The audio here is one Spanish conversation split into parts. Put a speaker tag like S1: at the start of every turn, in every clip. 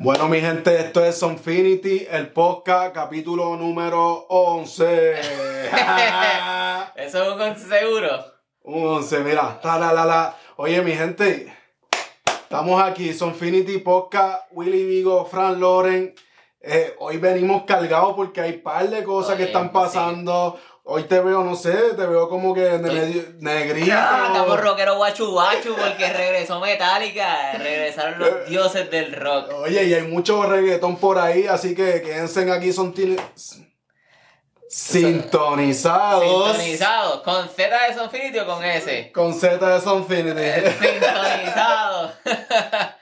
S1: Bueno, mi gente, esto es Sonfinity, el podcast, capítulo número 11.
S2: Eso es un seguro.
S1: Un 11, mira. Ta, la, la, la. Oye, mi gente, estamos aquí, Sonfinity Podcast, Willy Vigo, Fran Loren. Eh, hoy venimos cargados porque hay par de cosas que están pasando. Hoy te veo, no sé, te veo como que medio- negrito.
S2: Ah, estamos rockero guachu guachu porque regresó Metallica. Regresaron los dioses del rock.
S1: Oye, y hay mucho reggaetón por ahí, así que quédense aquí, son sintonizados.
S2: Sintonizados. ¿Con Z de Sonfinity o con S?
S1: Con Z de Sonfinity.
S2: Sintonizados.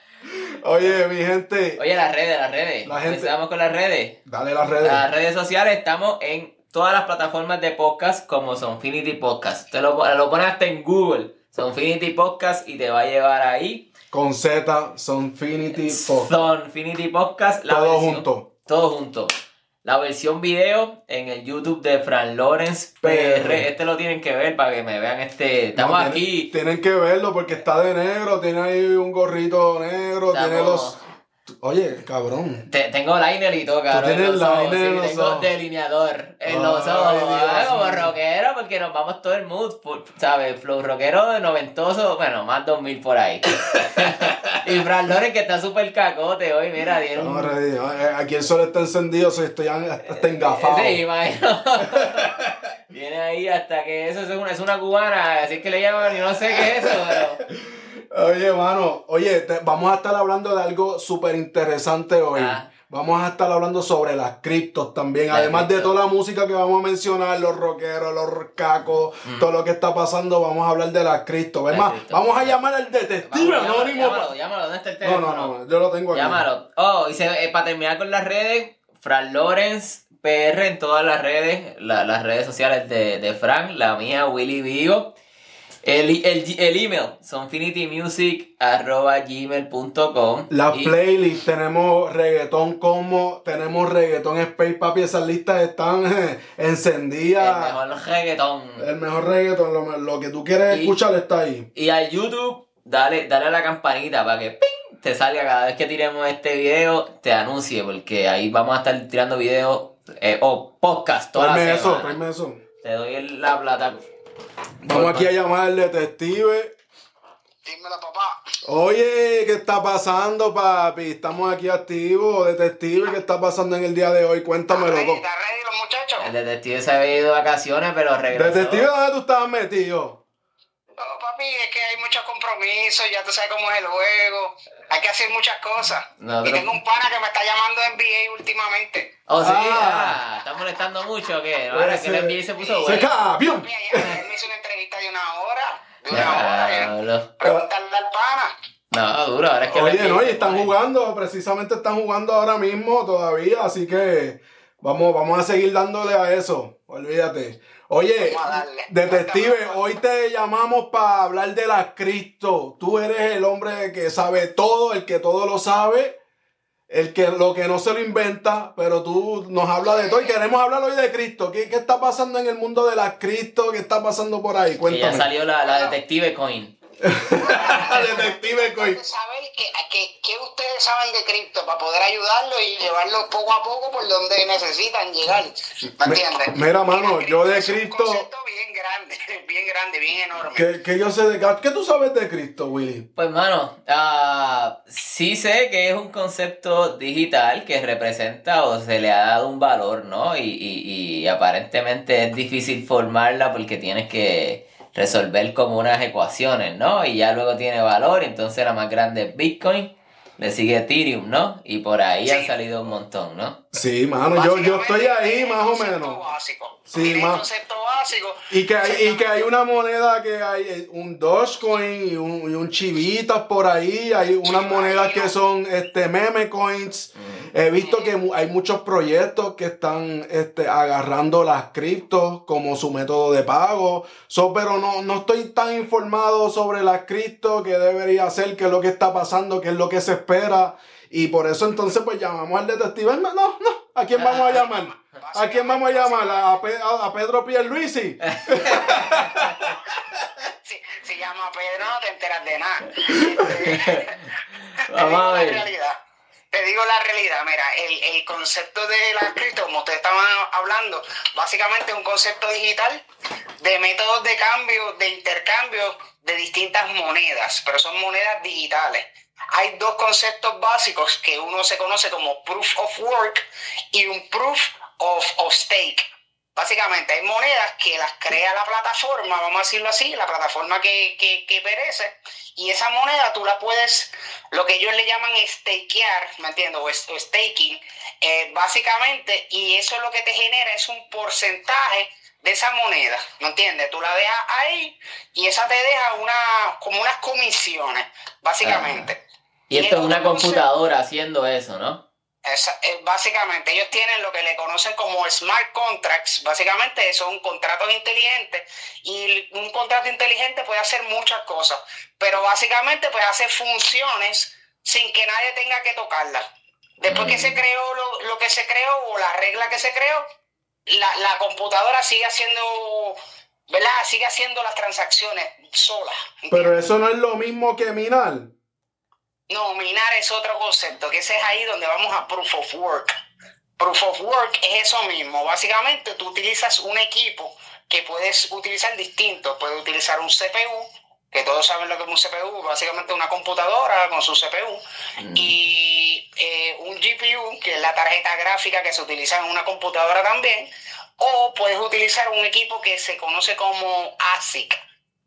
S1: Oye, mi gente,
S2: Oye, las redes, las redes.
S1: La gente-
S2: Empezamos con las redes.
S1: dale las redes.
S2: Las redes sociales estamos en todas las plataformas de podcast como Sonfinity Podcast. Te lo, lo pones hasta en Google. Sonfinity Podcast y te va a llevar ahí.
S1: Con Z, Sonfinity Podcast.
S2: Sonfinity Podcast. la
S1: Todo
S2: versión-
S1: junto.
S2: Todo junto. La versión video en el YouTube de Fran Lawrence PR. Este lo tienen que ver para que me vean este. Estamos
S1: No, tienen-
S2: aquí.
S1: Tienen que verlo porque está de negro, tiene ahí un gorrito negro,
S2: Estamos-
S1: tiene los. Oye, cabrón.
S2: Te- tengo liner y todo, cabrón.
S1: tienes
S2: ojos,
S1: liner en
S2: sí,
S1: los
S2: tengo
S1: ojos.
S2: delineador en
S1: Ay,
S2: los ojos.
S1: Dios
S2: ah, como rockero, porque nos vamos todo el mood, ¿sabes? Flow rockero de noventoso, bueno, más 2000 por ahí. y Fran Lawrence que está súper cacote hoy, mira, un.
S1: No, ready. Eh, Aquí el sol está encendido, so estoy hasta engafado.
S2: Sí, imagino. Viene ahí hasta que eso es una, es una cubana, así que le llaman y no sé qué es eso, pero.
S1: Oye, mano, oye, te- vamos a estar hablando de algo súper interesante hoy.
S2: Ah.
S1: Vamos a estar hablando sobre las criptos también. Además de toda la música que vamos a mencionar, los rockeros, los cacos,
S2: Mm.
S1: todo lo que está pasando, vamos a hablar de las criptos. Es más, vamos a llamar al detective
S2: Vamos, llámalo,
S1: anónimo.
S2: llámalo, llámalo, ¿dónde está el
S1: No,
S2: teléfono?
S1: no, no, yo lo tengo aquí.
S2: Llámalo. Oh, y se- eh, para terminar con las redes, Fran Lawrence PR en todas las redes, la- las redes sociales de, de Fran, la mía, Willy Vigo. El, el, el email, sonfinitymusic.gmail.com
S1: Las
S2: Y-
S1: playlists, tenemos reggaetón como, tenemos reggaetón space, papi, esas listas están eh,
S2: El
S1: encendidas.
S2: mejor reggaetón.
S1: El mejor reggaetón, lo, lo que tú quieres
S2: Y-
S1: escuchar está ahí.
S2: Y a YouTube, dale, dale a la campanita para que ¡ping! te salga cada vez que tiremos este video, te anuncie, porque ahí vamos a estar tirando videos eh, o podcast toda la
S1: eso,
S2: semana.
S1: tráeme eso.
S2: Te doy el- la plata.
S1: Vamos aquí a llamar al detective.
S3: Dímelo, papá.
S1: Oye, ¿qué está pasando, papi? Estamos aquí activos. Detective, ¿qué está pasando en el día de hoy? Cuéntame,
S3: ¿Está ready. ¿Está ready los muchachos?
S2: El detective se había ido de vacaciones, pero regresó.
S1: Detective, ¿dónde tú estabas metido?
S3: Papi, es que hay muchos compromisos, ya tú sabes cómo es el juego. Hay que hacer muchas cosas.
S2: No,
S3: y
S2: pero-
S3: tengo un pana que me está llamando NBA últimamente.
S2: Oh, sí,
S1: Ah.
S2: ah, ¿está molestando mucho o qué? Ahora que el NBA se puso
S1: ¡Se
S2: bueno.
S3: Papi, ayer él me hizo una entrevista de una hora. De una. Preguntarle al pana.
S2: No, duro, ahora es que
S1: Oye, no, y
S2: se
S1: están jugando, precisamente están jugando ahora mismo todavía, así que vamos, vamos a seguir dándole a eso, olvídate. Oye, detective,
S3: Cuéntame.
S1: hoy te llamamos para hablar de las cripto. Tú eres el hombre que sabe todo, el que todo lo sabe, el que lo que no se lo inventa, pero tú nos hablas de todo y queremos hablar hoy de Cristo. ¿Qué, qué está pasando en el mundo de las cripto? ¿Qué está pasando por ahí?
S2: Que ya
S1: Cuéntame.
S2: salió la, la detective coin.
S1: detective Coin.
S3: Saber que, que, que ustedes saben de cripto para poder ayudarlo y llevarlo poco a poco por donde necesitan llegar. ¿Me entiendes?
S1: mira, mano, yo de
S3: es un
S1: cripto-
S3: concepto bien grande, bien grande, bien enorme.
S1: ¿Qué, qué yo sé de ¿Qué tú sabes de Cristo, Willy?
S2: Pues, mano, ah, sí sé que es un concepto digital que representa o se le ha dado un valor, ¿no? Y, y, y aparentemente es difícil formarla porque tienes que resolver como unas ecuaciones, ¿no? Y ya luego tiene valor, entonces la más grande es Bitcoin, le sigue Ethereum, ¿no? Y por ahí
S3: Sí.
S2: han salido un montón, ¿no?
S1: Sí, mano, yo, yo estoy ahí más o menos.
S3: Básico.
S1: Sí, más-
S3: concepto básico.
S1: Y que, hay, y que hay una moneda que hay eh, un Dogecoin y un, y un Chivitas por ahí. Hay unas monedas que son este, meme coins. He visto que hay muchos proyectos que están este, agarrando las criptos como su método de pago. So, pero no, no estoy tan informado sobre las criptos, qué debería ser, qué es lo que está pasando, qué es lo que se espera. Y por eso entonces pues llamamos al detective. No, no, no. ¿A quién vamos a llamar? ¿A quién vamos a llamar? ¿A, Pe- a- a Pedro Pierluisi?
S3: Si, si llama Pedro no te enteras de nada.
S2: Vamos a
S3: la
S2: ver.
S3: Te digo la realidad, mira, el, el concepto de las cripto, como ustedes estaban hablando, básicamente es un concepto digital de métodos de cambio, de intercambio de distintas monedas, pero son monedas digitales. Hay dos conceptos básicos que uno se conoce como proof of work y un proof of, of stake. Básicamente hay monedas que las crea la plataforma, vamos a decirlo así, la plataforma que, que, que perece, y esa moneda tú la puedes, lo que ellos le llaman stakear, ¿me entiendes? O, staking, eh, básicamente, y eso lo que te genera es un porcentaje de esa moneda, ¿me entiendes? Tú la dejas ahí y esa te deja una, como unas comisiones, básicamente.
S2: Y esto es una computadora haciendo eso, ¿no?
S3: Eh, básicamente, ellos tienen lo que le conocen como smart contracts. Básicamente, son contratos inteligentes. Y un contrato inteligente puede hacer muchas cosas. Pero básicamente, puede hacer funciones sin que nadie tenga que tocarlas. Después que se mm. creó lo, lo, que se creó o la regla que se creó, la, la computadora sigue haciendo. ¿Verdad? Sigue haciendo las transacciones sola.
S1: Pero eso no es lo mismo que minar.
S3: No, minar es otro concepto, que ese es ahí donde vamos a proof of work. Proof of work es eso mismo. Básicamente tú utilizas un equipo que puedes utilizar distinto. Puedes utilizar un CPU, que todos saben lo que es un CPU, básicamente una computadora con su CPU, mm. y eh, un GPU, que es la tarjeta gráfica que se utiliza en una computadora también, o puedes utilizar un equipo que se conoce como ASIC,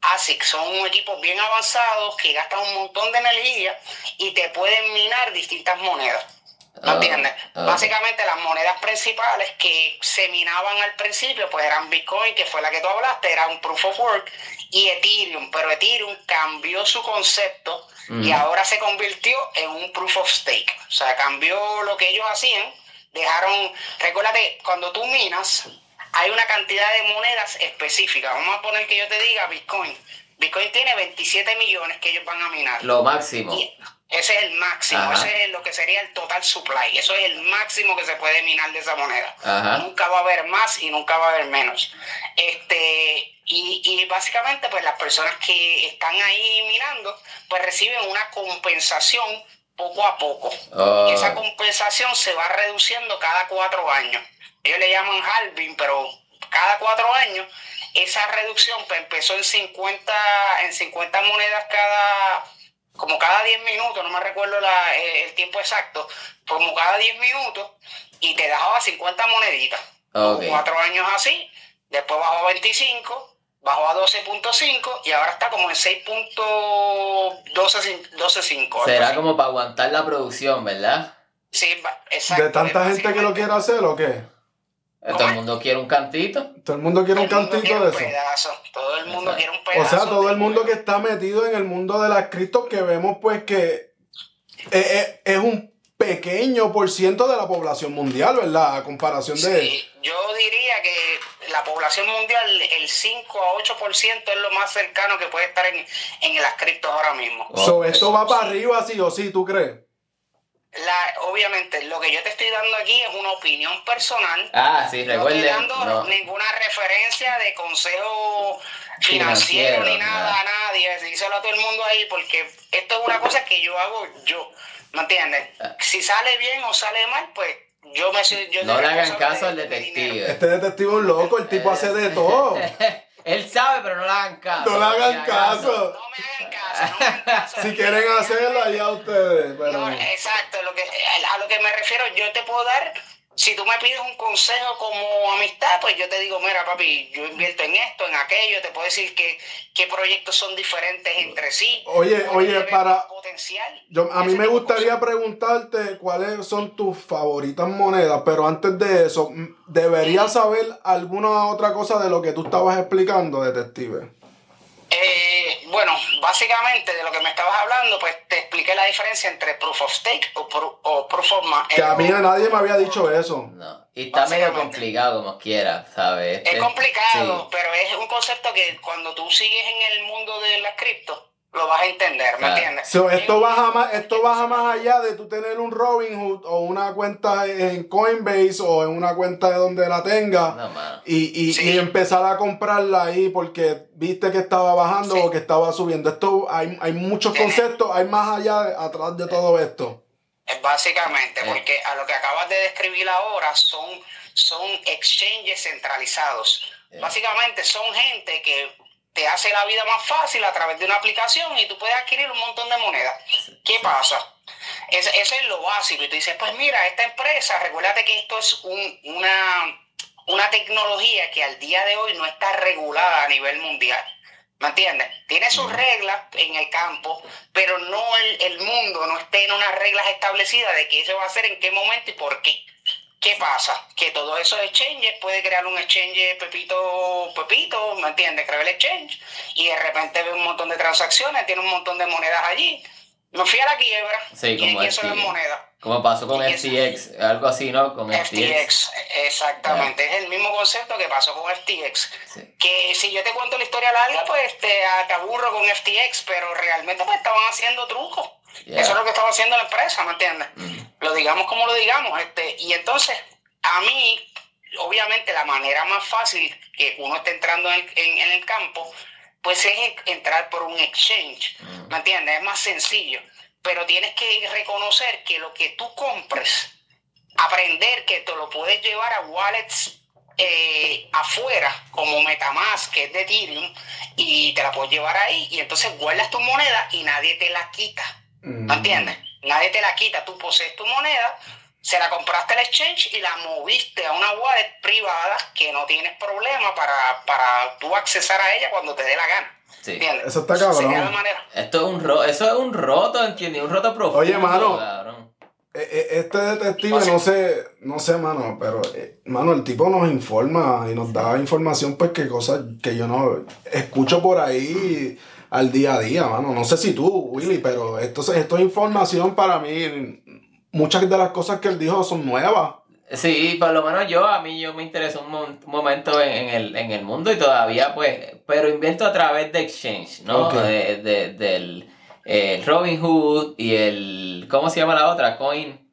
S3: ASIC son equipos bien avanzados que gastan un montón de energía y te pueden minar distintas monedas. ¿Me ah, entiendes? Ah. Básicamente las monedas principales que se minaban al principio pues eran Bitcoin, que fue la que tú hablaste, era un Proof of Work, y Ethereum, pero Ethereum cambió su concepto y ahora se convirtió en un Proof of Stake. O sea, cambió lo que ellos hacían, dejaron, recuérdate, cuando tú minas, hay una cantidad de monedas específicas. Vamos a poner que yo te diga Bitcoin. Bitcoin tiene 27 millones que ellos van a minar.
S2: Lo máximo.
S3: ese es el máximo, ese es lo que sería el total supply. Eso es el máximo que se puede minar de esa moneda. Nunca va a haber más y nunca va a haber menos. Este, y, y, básicamente, pues las personas que están ahí minando, pues reciben una compensación poco a poco. Y esa compensación se va reduciendo cada cuatro años ellos le llaman halving, pero cada cuatro años esa reducción pues, empezó en 50, en 50 monedas cada, como cada 10 minutos, no me recuerdo la, eh, el tiempo exacto, como cada 10 minutos y te dejaba 50 moneditas. Cuatro años así, después bajó a 25, bajó a 12.5 y ahora está como en 6.125.
S2: Será como para aguantar la producción, ¿verdad?
S3: Sí, exacto.
S1: ¿De tanta gente que lo quiere hacer o qué?
S2: Todo el mundo quiere un cantito.
S1: Todo el mundo quiere un cantito de
S3: eso. Todo el mundo quiere un pedazo.
S1: O sea, todo el mundo que está metido en el mundo de las criptos que vemos pues que es, un pequeño por ciento de la población mundial, ¿verdad? A comparación de...
S3: Sí, yo diría que la población mundial, el 5 a 8% es lo más cercano que puede estar en, en las criptos ahora mismo.
S1: So, ¿Esto va para arriba sí o sí, tú crees?
S3: La, obviamente lo que yo te estoy dando aquí es una opinión personal.
S2: Ah, sí, recuerde.
S3: No estoy dando ninguna referencia de consejo financiero, ni nada a nadie. Díselo a todo el mundo ahí porque esto es una cosa que yo hago yo. ¿Me entiendes? Ah. Si sale bien o sale mal, pues yo me yo
S2: No le hagan caso al detective.
S1: Este detective es un loco, el tipo hace de todo.
S2: Él sabe, pero no le hagan caso.
S1: No le hagan caso.
S3: No me hagan caso, no me hagan caso.
S1: si quieren hacerlo, allá ustedes.
S3: No, exacto, lo que, a lo que me refiero, yo te puedo dar si tú me pides un consejo como amistad, pues yo te digo, mira papi, yo invierto en esto, en aquello, te puedo decir que, qué proyectos son diferentes entre sí.
S1: Oye, oye, para... Potencial. Yo, a mí me gustaría preguntarte cuáles son tus favoritas monedas, pero antes de eso, ¿deberías saber alguna otra cosa de lo que tú estabas explicando, detective?
S3: Eh, bueno, básicamente de lo que me estabas hablando, pues te expliqué la diferencia entre proof of stake o, proof of
S1: Que a mí nadie me había dicho eso.
S2: No. Y está medio complicado como quiera, ¿sabes?
S3: Es complicado, pero es un concepto que cuando tú sigues en el mundo de las cripto, lo vas a entender, ¿me entiendes?
S1: esto, baja más, esto baja más allá de tú tener un Robinhood o una cuenta en Coinbase o en una cuenta de donde la tenga y, y, empezar a comprarla ahí porque viste que estaba bajando o que estaba subiendo. Esto hay, hay muchos conceptos, hay más allá, atrás de todo esto.
S3: Es básicamente, porque a lo que acabas de describir ahora son, son exchanges centralizados. Básicamente son gente que te hace la vida más fácil a través de una aplicación y tú puedes adquirir un montón de monedas. ¿Qué pasa? Eso es lo básico. Y tú dices, pues mira, esta empresa, recuérdate que esto es un, una, una tecnología que al día de hoy no está regulada a nivel mundial. ¿Me entiendes? Tiene sus reglas en el campo, pero no el, el mundo no está en unas reglas establecidas de qué se va a hacer, en qué momento y por qué. ¿Qué pasa? Que todos esos exchanges puede crear un exchange Pepito, Pepito, ¿me entiendes? Crea el exchange y de repente ve un montón de transacciones, tiene un montón de monedas allí. Me fui a la quiebra
S2: sí, como
S3: y eso es moneda.
S2: Como pasó con FTX, algo así, ¿no? Con
S3: FTX. exactamente. Es el mismo concepto que pasó con FTX. Que si yo te cuento la historia larga, pues te, te aburro con FTX, pero realmente pues estaban haciendo trucos. Eso es lo que estaba haciendo la empresa, ¿me entiendes? Lo digamos como lo digamos. Este, y entonces, a mí, obviamente, la manera más fácil que uno esté entrando en, en, el campo, pues es entrar por un exchange, ¿me entiendes? Es más sencillo. Pero tienes que reconocer que lo que tú compres, aprender que te lo puedes llevar a wallets eh, afuera, como Metamask, que es de Ethereum, y te la puedes llevar ahí, y entonces guardas tu moneda y nadie te la quita. ¿Me entiendes? Nadie te la quita, tú posees tu moneda, se la compraste al exchange y la moviste a una wallet privada que no tienes problema para, para tú accesar a ella cuando te dé la gana.
S2: Sí.
S1: Eso está cabrón.
S2: Esto es un ro eso es un roto, ¿entiendes? Un roto profundo.
S1: Oye, mano. Eh, eh, este detective, no sé, no sé, mano, pero, eh, mano, el tipo nos informa y nos da información, pues, que cosas que yo no escucho por ahí al día a día, mano. No sé si tú, Willy, pero esto, esto es información para mí. Muchas de las cosas que él dijo son nuevas.
S2: Sí, por lo menos yo, a mí yo me interesó un, momento en, el, en el mundo y todavía pues, pero invierto a través de Exchange, ¿no? De, de, del Robin Hood y el, ¿cómo se llama la otra? Coin.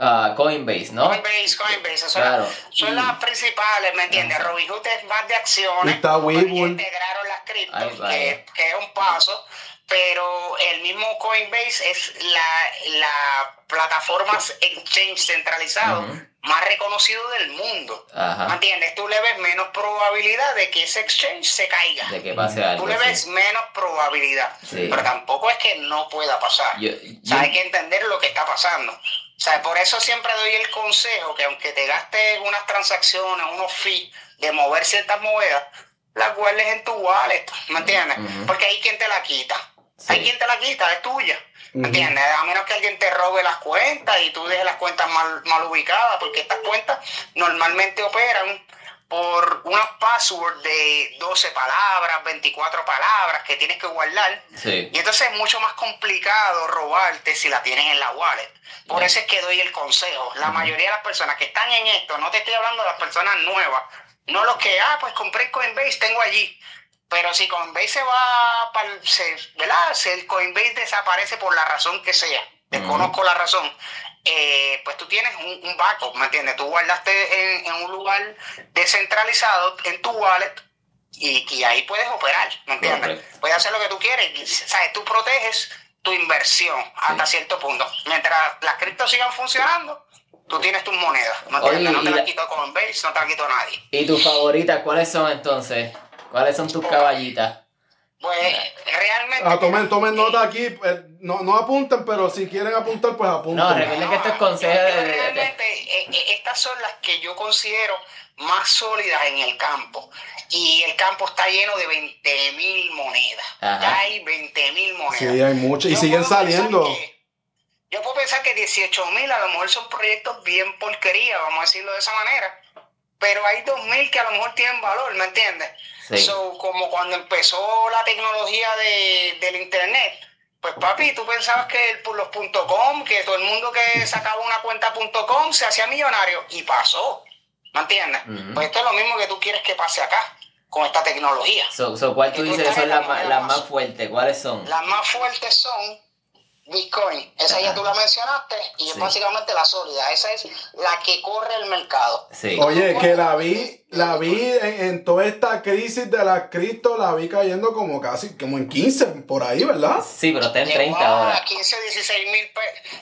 S2: Uh, Coinbase, ¿no?
S3: Coinbase, Coinbase, claro. son, las principales, ¿me entiendes? Robinhood es más de acciones,
S1: está
S3: integraron las criptos, que, que, es un paso, pero el mismo Coinbase es la, la plataforma exchange centralizado más reconocido del mundo, ¿me entiendes? Tú le ves menos probabilidad de que ese exchange se caiga.
S2: De que pase algo,
S3: Tú le ves menos probabilidad, pero tampoco es que no pueda pasar. hay que entender lo que está pasando. O sea, por eso siempre doy el consejo que aunque te gastes unas transacciones, unos fees de mover ciertas monedas, las guardes en tu wallet, ¿me entiendes? Porque hay quien te la quita. Hay quien te la quita, es tuya. ¿Me entiendes? A menos que alguien te robe las cuentas y tú dejes las cuentas mal, mal ubicadas, porque estas cuentas normalmente operan por una password de 12 palabras, 24 palabras que tienes que guardar. Y entonces es mucho más complicado robarte si la tienes en la wallet. Por eso es que doy el consejo. La mayoría de las personas que están en esto, no te estoy hablando de las personas nuevas, no los que, ah, pues compré Coinbase, tengo allí. Pero si Coinbase se va, para, ¿verdad? Si el Coinbase desaparece por la razón que sea, desconozco la razón, eh, pues tú tienes un, backup, ¿me entiendes? Tú guardaste en, un lugar descentralizado en tu wallet y, ahí puedes operar, ¿me entiendes? Puedes hacer lo que tú quieres, ¿sabes? Tú proteges tu inversión hasta cierto punto. Mientras las criptos sigan funcionando, tú tienes tus monedas, ¿me entiendes? no te las quito Coinbase, no te las quito nadie.
S2: ¿Y tus favoritas cuáles son entonces? ¿Cuáles son tus caballitas?
S3: Pues realmente.
S1: Ah, tomen, tomen nota aquí. Eh, no, no apunten, pero si quieren apuntar, pues apunten.
S2: No, recuerden que esto es consejo de.
S3: Realmente, eh, eh, estas son las que yo considero más sólidas en el campo. Y el campo está lleno de 20 mil monedas. hay 20 mil monedas.
S1: Sí, hay muchas. Y siguen saliendo.
S3: yo puedo pensar que 18 mil a lo mejor son proyectos bien porquería, vamos a decirlo de esa manera. Pero hay 2 mil que a lo mejor tienen valor, ¿me entiendes? Como cuando empezó la tecnología de, del internet, pues papi, tú pensabas que el, los .com, que todo el mundo que sacaba una cuenta .com se hacía millonario y pasó, ¿me entiendes? Pues esto es lo mismo que tú quieres que pase acá con esta tecnología.
S2: So, ¿Cuál tú dices son las más, las más fuertes? ¿Cuáles son?
S3: Las más fuertes son Bitcoin. Esa ya tú la mencionaste y es básicamente la sólida. Esa es la que corre el mercado.
S2: Sí.
S1: Oye, que la vi, la vi en, en toda esta crisis de la cripto, la vi cayendo como casi, como en 15, por ahí, ¿verdad?
S2: Sí, pero está en
S3: Llegó
S2: 30
S3: a
S2: ahora.
S3: 15 o 16 mil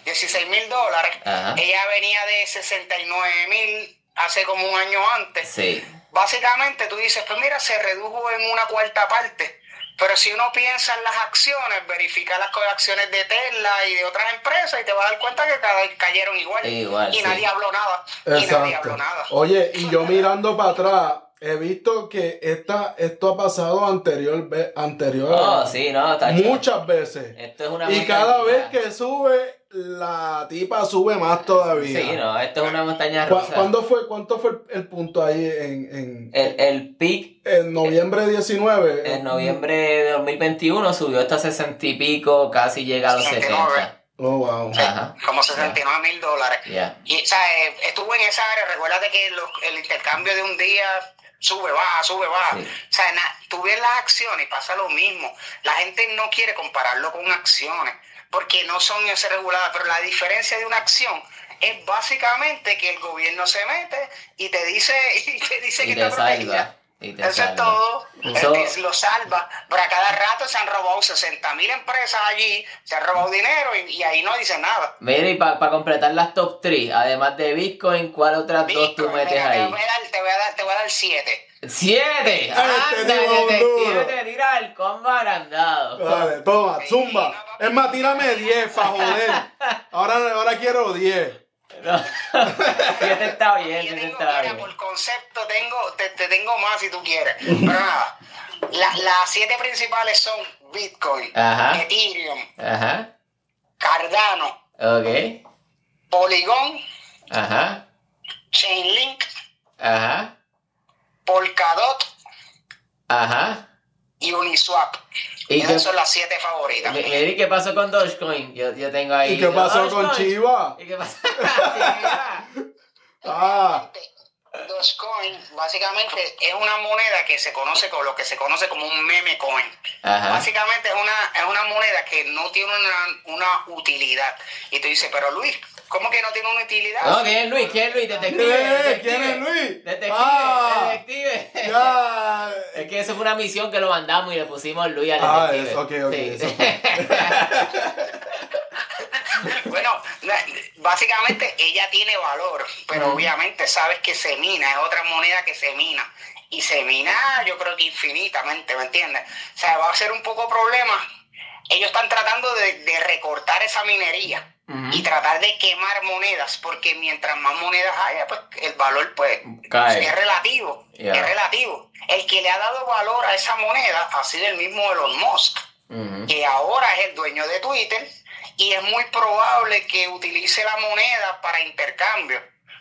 S3: 16 mil dólares.
S2: Ajá.
S3: Ella venía de 69 mil hace como un año antes.
S2: Sí.
S3: Básicamente tú dices, pues mira, se redujo en una cuarta parte. Pero si uno piensa en las acciones, verifica las acciones de Tesla y de otras empresas y te vas a dar cuenta que cada- cayeron igual.
S2: Igual,
S3: y
S2: sí.
S3: nadie habló nada. Y nadie habló nada.
S1: Oye, y yo mirando para atrás, he visto que esta, esto ha pasado anterior, ve- anterior
S2: Oh, sí, no,
S1: muchas veces.
S2: Esto es una
S1: Y cada vez que sube, la tipa sube más todavía.
S2: Sí, no, esto es una montaña
S1: ¿Cu-
S2: rusa.
S1: ¿Cuándo fue, ¿Cuánto fue el, el punto ahí en, en,
S2: El, el peak
S1: en noviembre 19?
S2: en noviembre de 2021 subió hasta 60 y pico, casi llega a los
S3: 69.
S2: 70.
S1: Oh, wow.
S2: Ajá.
S3: Como 69 mil dólares. Y, o sea, eh, estuvo en esa área. Recuérdate que los- el intercambio de un día sube, baja, sube, baja.
S2: Sí.
S3: O sea, na- tú ves las acciones y pasa lo mismo. La gente no quiere compararlo con acciones porque no son ese reguladas. Pero la diferencia de una acción es básicamente que el gobierno se mete y te dice, y te dice
S2: Y
S3: que
S2: te
S3: está protegida.
S2: salva. Y te
S3: Eso es
S2: salva.
S3: todo.
S2: So-
S3: Él te- lo salva. Pero a cada rato se han robado 60 mil empresas allí, se han robado dinero y, y ahí no dicen nada.
S2: Mira, y para completar las top 3, además de Bitcoin, ¿cuál otras dos tú metes
S3: mira,
S2: ahí?
S3: Te voy a dar, te voy a dar, te voy a dar siete.
S2: ¡Siete! ¡Anda,
S1: Este tipo es un
S2: detective
S1: duro.
S2: te tira el combo agrandado!
S1: Toma, zumba. Es más, tírame 10 para joder. Ahora, ahora quiero 10.
S2: No. siete está bien,
S3: Yo
S2: siete
S3: tengo,
S2: está
S3: mira,
S2: bien.
S3: por concepto tengo, te, te tengo más si tú quieres. Pero nada, la- las siete principales son Bitcoin,
S2: Ajá.
S3: Ethereum,
S2: Ajá.
S3: Cardano,
S2: Ok.
S3: Polygon,
S2: Ajá.
S3: Chainlink,
S2: Ajá.
S3: Polkadot
S2: Ajá.
S3: y Uniswap.
S2: ¿Y
S3: Esas
S2: qué-
S3: son las siete favoritas.
S2: ¿y qué pasó con Dogecoin? Yo, yo tengo ahí.
S1: ¿Y qué pasó con. Chiva?
S2: ¿Y qué pasó? Chiva.
S1: Ah,
S3: Dogecoin básicamente es una moneda que se conoce con lo que se conoce como un meme coin.
S2: Ajá.
S3: Básicamente es una, es una moneda que no tiene una, una utilidad. Y tú dices, pero Luis, ¿cómo que no tiene una utilidad?
S2: No, ¿quién es Luis? ¿Quién es Luis? Detective.
S1: ¿Quién es?
S2: detective.
S1: ¿Quién es Luis?
S2: Detective.
S1: Ah.
S2: Detective.
S1: ya.
S2: Es que eso fue una misión que lo mandamos y le pusimos Luis al
S1: Ah,
S2: detective.
S1: eso, ok, ok,
S2: Sí.
S3: Bueno, básicamente ella tiene valor, pero
S2: Ujú.
S3: obviamente sabes que se mina, es otra moneda que se mina. Y se mina, yo creo que infinitamente, ¿me entiendes? O sea, va a ser un poco problema. Ellos están tratando de, de recortar esa minería y tratar de quemar monedas, porque mientras más monedas haya, pues el valor pues
S2: Cae.
S3: es relativo, es relativo. El que le ha dado valor a esa moneda ha sido el mismo Elon Musk que ahora es el dueño de Twitter y es muy probable que utilice la moneda para intercambio,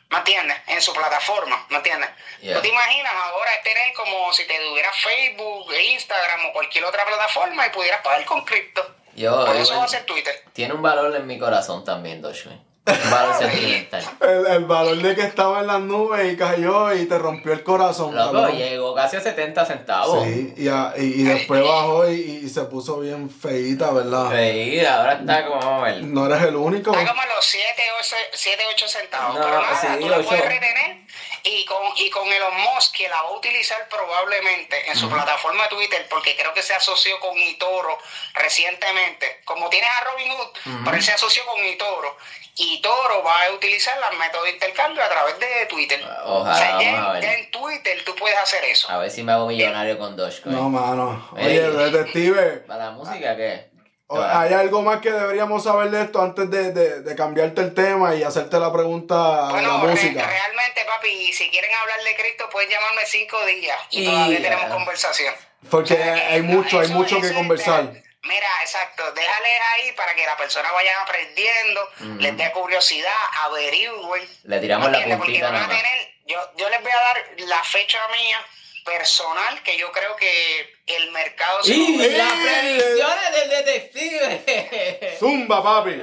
S3: ¿me entiendes? En su plataforma, ¿me entiendes?
S2: Yeah.
S3: ¿Tú te imaginas ahora tener como si te tuviera Facebook, Instagram o cualquier otra plataforma y pudieras pagar con cripto?
S2: Yo,
S3: Por eso va a ser Twitter.
S2: tiene un valor en mi corazón también, Dogecoin. Un valor sentimental.
S1: El, el valor de que estaba en las nubes y cayó y te rompió el corazón.
S2: Loco,
S1: cabrón.
S2: llegó casi a 70 centavos.
S1: Sí, y, a- y, y después bajó y, y se puso bien feíta, ¿verdad?
S2: Sí, ahora está como el...
S1: No eres el único.
S3: Está como a los 7 o 7, 8 centavos.
S2: No,
S3: pero nada,
S2: sí,
S3: tú
S2: ocho.
S3: puedes retener. Y con, y con Elon Musk, que la va a utilizar probablemente en su plataforma de Twitter, porque creo que se asoció con Itoro recientemente. Como tienes a Robin Hood, pero él se asoció con Itoro. Y Toro va a utilizar los métodos de intercambio a través de Twitter.
S2: Ojalá,
S3: o sea, ya, en Twitter tú puedes hacer eso.
S2: A ver si me hago millonario con Dogecoin.
S1: No, mano.
S2: Ey.
S1: Oye, detective,
S2: ¿Para la música qué?
S1: ¿Hay algo más que deberíamos saber de esto antes de, de- de cambiarte el tema y hacerte la pregunta de
S3: Bueno,
S1: la
S3: re-
S1: música?
S3: realmente, papi, si quieren hablar de Cristo, pueden llamarme cinco días y,
S2: Y-
S3: todavía tenemos conversación.
S1: Porque
S3: O sea,
S1: hay mucho, hay
S3: eso-
S1: mucho que
S3: eso es
S1: conversar.
S3: de- Mira, exacto, déjales ahí para que la persona vaya aprendiendo, les dé curiosidad, averigüen.
S2: Le tiramos la
S3: ¿entiendes? Porque
S2: puntita
S3: van a tener, yo, yo les voy a dar la fecha mía personal, que yo creo que el mercado se
S2: ¡Y las predicciones del detective!
S1: Zumba, papi.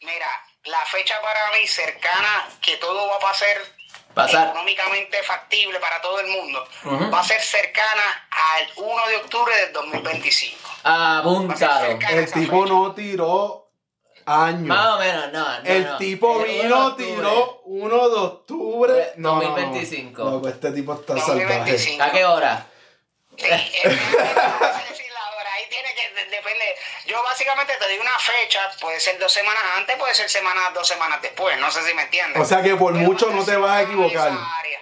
S3: Mira, la fecha para mí cercana, que todo va a pasar
S2: Pasar.
S3: económicamente factible para todo el mundo, va a ser cercana al 1 de octubre del 2025.
S2: Apúntalo.
S1: El tipo no tiró años.
S2: Más o menos, no. no
S1: el
S2: no.
S1: tipo
S2: El
S1: vino,
S2: 1 de octubre.
S1: tiró 1 de octubre. No, no, no.
S2: 2025.
S1: No, pues este tipo está salvaje.
S3: 2025.
S2: ¿A qué hora?
S3: Sí, es que no sé decir la hora, ahí tiene que, de- depende. Yo básicamente te doy una fecha, puede ser dos semanas antes, puede ser semanas, dos semanas después, no sé si me entiendes.
S1: O sea que por
S3: Pero
S1: mucho no te vas a equivocar.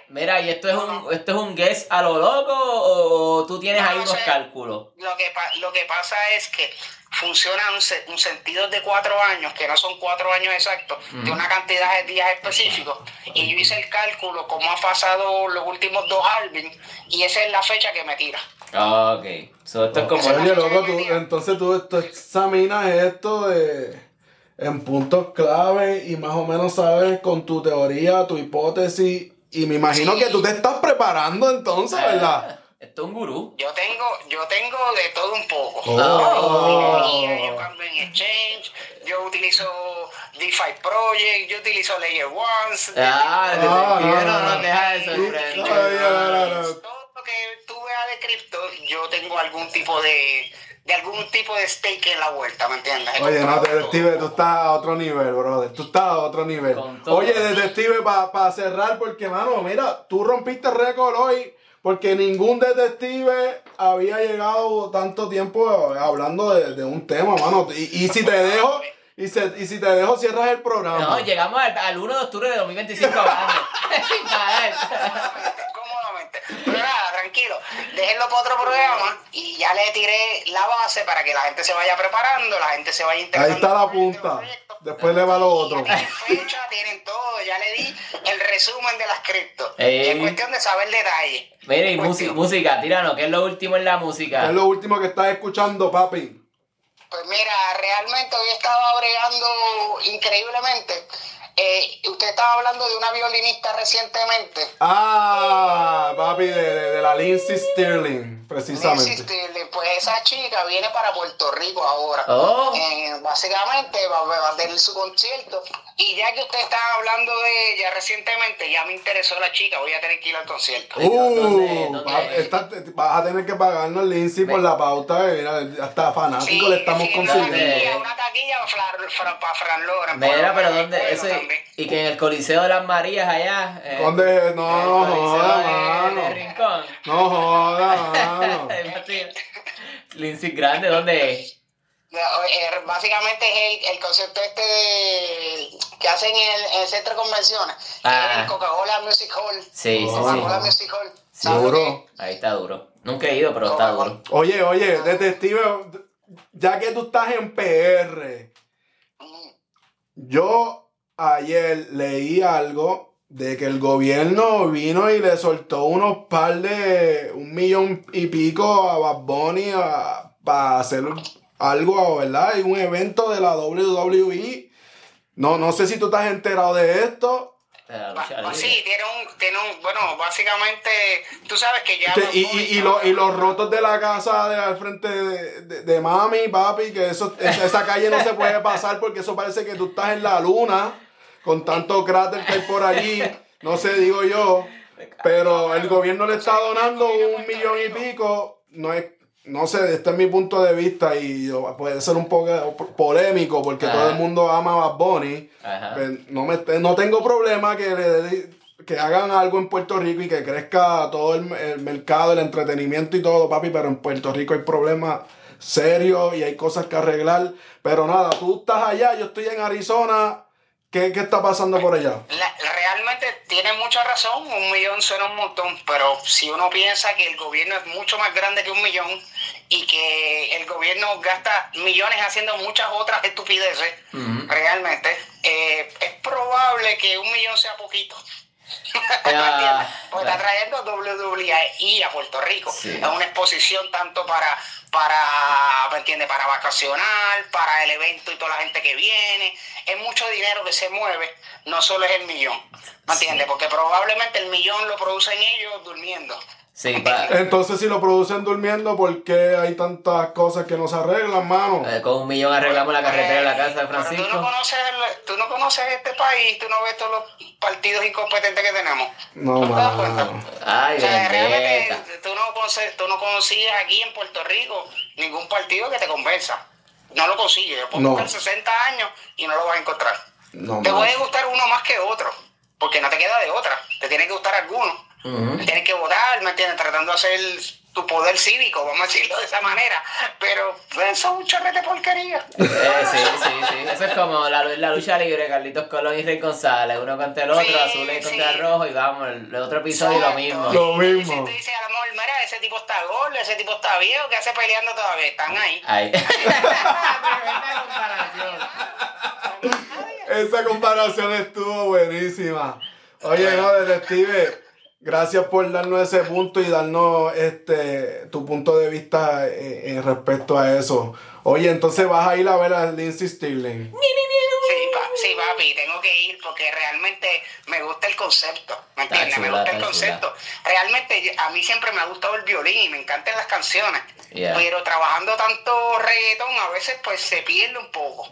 S2: Mira, ¿y esto es un, esto es un guess a lo loco o, tú tienes
S3: No,
S2: ahí
S3: no
S2: unos
S3: sé.
S2: cálculos?
S3: Lo que, pa- lo que pasa es que funciona un, un sentido de cuatro años, que no son cuatro años exactos, de una cantidad de días específicos. Y yo hice el cálculo, cómo ha pasado los últimos dos Alvin, y esa es la fecha que me tira.
S2: Ah, Ok. So, esto es como...
S1: Oye, loco, tú, entonces tú, tú examinas esto de, en puntos clave y más o menos sabes con tu teoría, tu hipótesis. Y me imagino
S3: Sí.
S1: que tú te estás preparando entonces, ¿verdad?
S2: Esto es un gurú.
S3: Yo tengo, yo tengo de todo un poco.
S1: Oh.
S3: Yo cambio en exchange, yo utilizo DeFi Project, yo utilizo Layer Ones.
S2: Ah,
S1: Ah,
S2: detective
S1: no,
S2: no
S1: no.
S2: nos deja
S1: ay.
S3: Todo lo que tú veas de cripto, yo tengo algún tipo de, de algún tipo de stake en la vuelta, ¿me entiendes?
S1: Oye, no, detective,
S3: todo.
S1: tú estás a otro nivel, brother. Tú estás a otro nivel. Oye, detective, para cerrar, porque, mano, mira, tú rompiste récord hoy, porque ningún detective había llegado tanto tiempo hablando de, de un tema, mano. Y, y si te dejo, y, se- y si te dejo, cierras el programa.
S2: No, llegamos al, al 1 de octubre de 2025 hablando. Sin parar.
S3: Cómodamente. Pero nada, tranquilo. Déjenlo para otro programa y ya le tiré la base para que la gente se vaya preparando, la gente se vaya integrando.
S1: Ahí está la punta. Después le va lo otro.
S3: Tienen fecha, tienen todo, ya le di el resumen de las criptos.
S2: Ey.
S3: Es cuestión de saber detalle.
S2: Mire, y música, música, tiranos, ¿qué es lo último en la música?
S1: ¿Qué es lo último que estás escuchando, papi?
S3: Pues mira, realmente hoy estaba bregando increíblemente. Eh, usted estaba hablando de una violinista recientemente.
S1: Ah, papi, de, de- de la Lindsay Sterling, precisamente.
S3: Stirling, pues esa chica viene para Puerto Rico ahora.
S2: Oh.
S3: Eh, básicamente va, va a tener su concierto. Y ya que usted estaba hablando de ella recientemente, ya me interesó la chica, voy a tener que ir al concierto.
S2: Uy, ¿dónde-
S1: Uh,
S2: dónde?
S1: va- vas a tener que pagarnos Lindsay por la pauta. que mira, hasta fanático le estamos
S3: sí,
S1: consiguiendo.
S3: Una taquilla, una taquilla para Fran, para Fran Loren.
S2: Mira, pero ¿dónde?
S3: también.
S2: y que en el Coliseo de las Marías allá. eh,
S1: ¿Dónde? No, no joda,
S2: de-
S1: mano.
S2: de.
S1: No joda, mano.
S2: Lindsay Grande, ¿dónde es?
S3: No, eh, Básicamente es el, el concepto este de- que hacen en el, en el centro de convenciones.
S2: Ah.
S3: el Coca-Cola Music Hall.
S2: Sí, sí,
S3: Coca-Cola
S2: sí.
S3: Music Hall.
S2: Sí.
S3: ¿Sabes lo que
S1: Duro.
S2: Ahí está duro. Nunca he ido, pero está duro.
S1: Oye, oye, detective, ya que tú estás en PR?
S3: Mm.
S1: yo ayer leí algo de que el gobierno vino y le soltó unos par de un millón y pico a Bad Bunny a- para hacer algo, ¿verdad? Y un evento de la WWE. No, no sé si tú estás enterado de esto.
S2: Libre.
S3: Sí, tiene un, tiene un, bueno, básicamente, tú sabes que ya...
S1: Y,
S3: Bunny
S1: y- y
S3: está-
S1: lo- y los rotos de la casa de al frente de, de- de mami, papi, que eso, esa, esa calle no se puede pasar porque eso parece que tú estás en la luna con tanto cráter que hay por allí. No sé, digo yo. Pero el gobierno le está donando un millón y pico. No es, no sé, este es mi punto de vista y puede ser un poco polémico porque
S2: Ajá.
S1: todo el mundo ama a Bad Bunny. Pues, no, me, no tengo problema que, le, que hagan algo en Puerto Rico y que crezca todo el, el mercado, el entretenimiento y todo, papi, pero en Puerto Rico hay problemas serios y hay cosas que arreglar. Pero nada, tú estás allá, yo estoy en Arizona. ¿Qué, qué está pasando por allá?
S3: La- realmente tiene mucha razón, un millón suena un montón, pero si uno piensa que el gobierno es mucho más grande que un millón y que el gobierno gasta millones haciendo muchas otras estupideces, realmente, eh, es probable que un millón sea poquito. ¿Me
S2: Ah,
S3: entiendes? Porque está
S2: claro.
S3: trayendo WWE a Puerto Rico.
S2: Sí.
S3: Es una exposición tanto para, para, ¿me entiendes? Para vacacionar, para el evento y toda la gente que viene. Es mucho dinero que se mueve, no solo es el millón. ¿Me entiendes? Porque probablemente el millón lo producen ellos durmiendo.
S2: Sí,
S1: Entonces, si lo producen durmiendo, ¿por qué hay tantas cosas que no se arreglan, mano?
S2: eh, con un millón arreglamos la carretera de la casa de
S3: Pero tú no
S2: Francisco.
S3: conoces, el- tú no conoces este país, tú no ves todos los partidos incompetentes que tenemos.
S1: No,
S3: ¿No te das cuenta?
S1: mano.
S2: Ay,
S3: O sea, realmente tú no, conoces, tú no conocías aquí en Puerto Rico ningún partido que te convenza. no lo consigues. Puedes
S1: No.
S3: buscar 60 años y no lo vas a encontrar.
S1: No,
S3: Te puede gustar uno más que otro, porque no te queda de otra. Te tiene que gustar alguno. Tienes que votar, ¿me entiendes? Tratando de hacer tu poder cívico, vamos a decirlo de esa manera. Pero pues, eso es un chorrete de porquería.
S2: Eh, sí, sí, sí. Eso es como la, la lucha libre, Carlitos Colón y Rey González, uno contra el otro,
S3: Sí,
S2: azul contra
S3: sí.
S2: rojo, y vamos, el, el otro episodio lo mismo.
S1: Lo
S3: Y
S1: mismo.
S3: si tú dices a lo mejor, mira, ese tipo está gordo, ese tipo está viejo, ¿qué hace peleando todavía? Están ahí.
S2: Ahí.
S1: Esa comparación estuvo buenísima. Oye, no, detective, gracias por darnos ese punto y darnos este tu punto de vista eh, en respecto a eso. Oye, entonces vas a ir a ver a Lindsay Stirling.
S3: Sí, pa- sí, papi, tengo que ir porque realmente me gusta el concepto, ¿me entiendes? Me gusta el concepto. Realmente a mí siempre me ha gustado el violín y me encantan las canciones,
S2: Yeah.
S3: pero trabajando tanto reggaetón a veces pues se pierde un poco.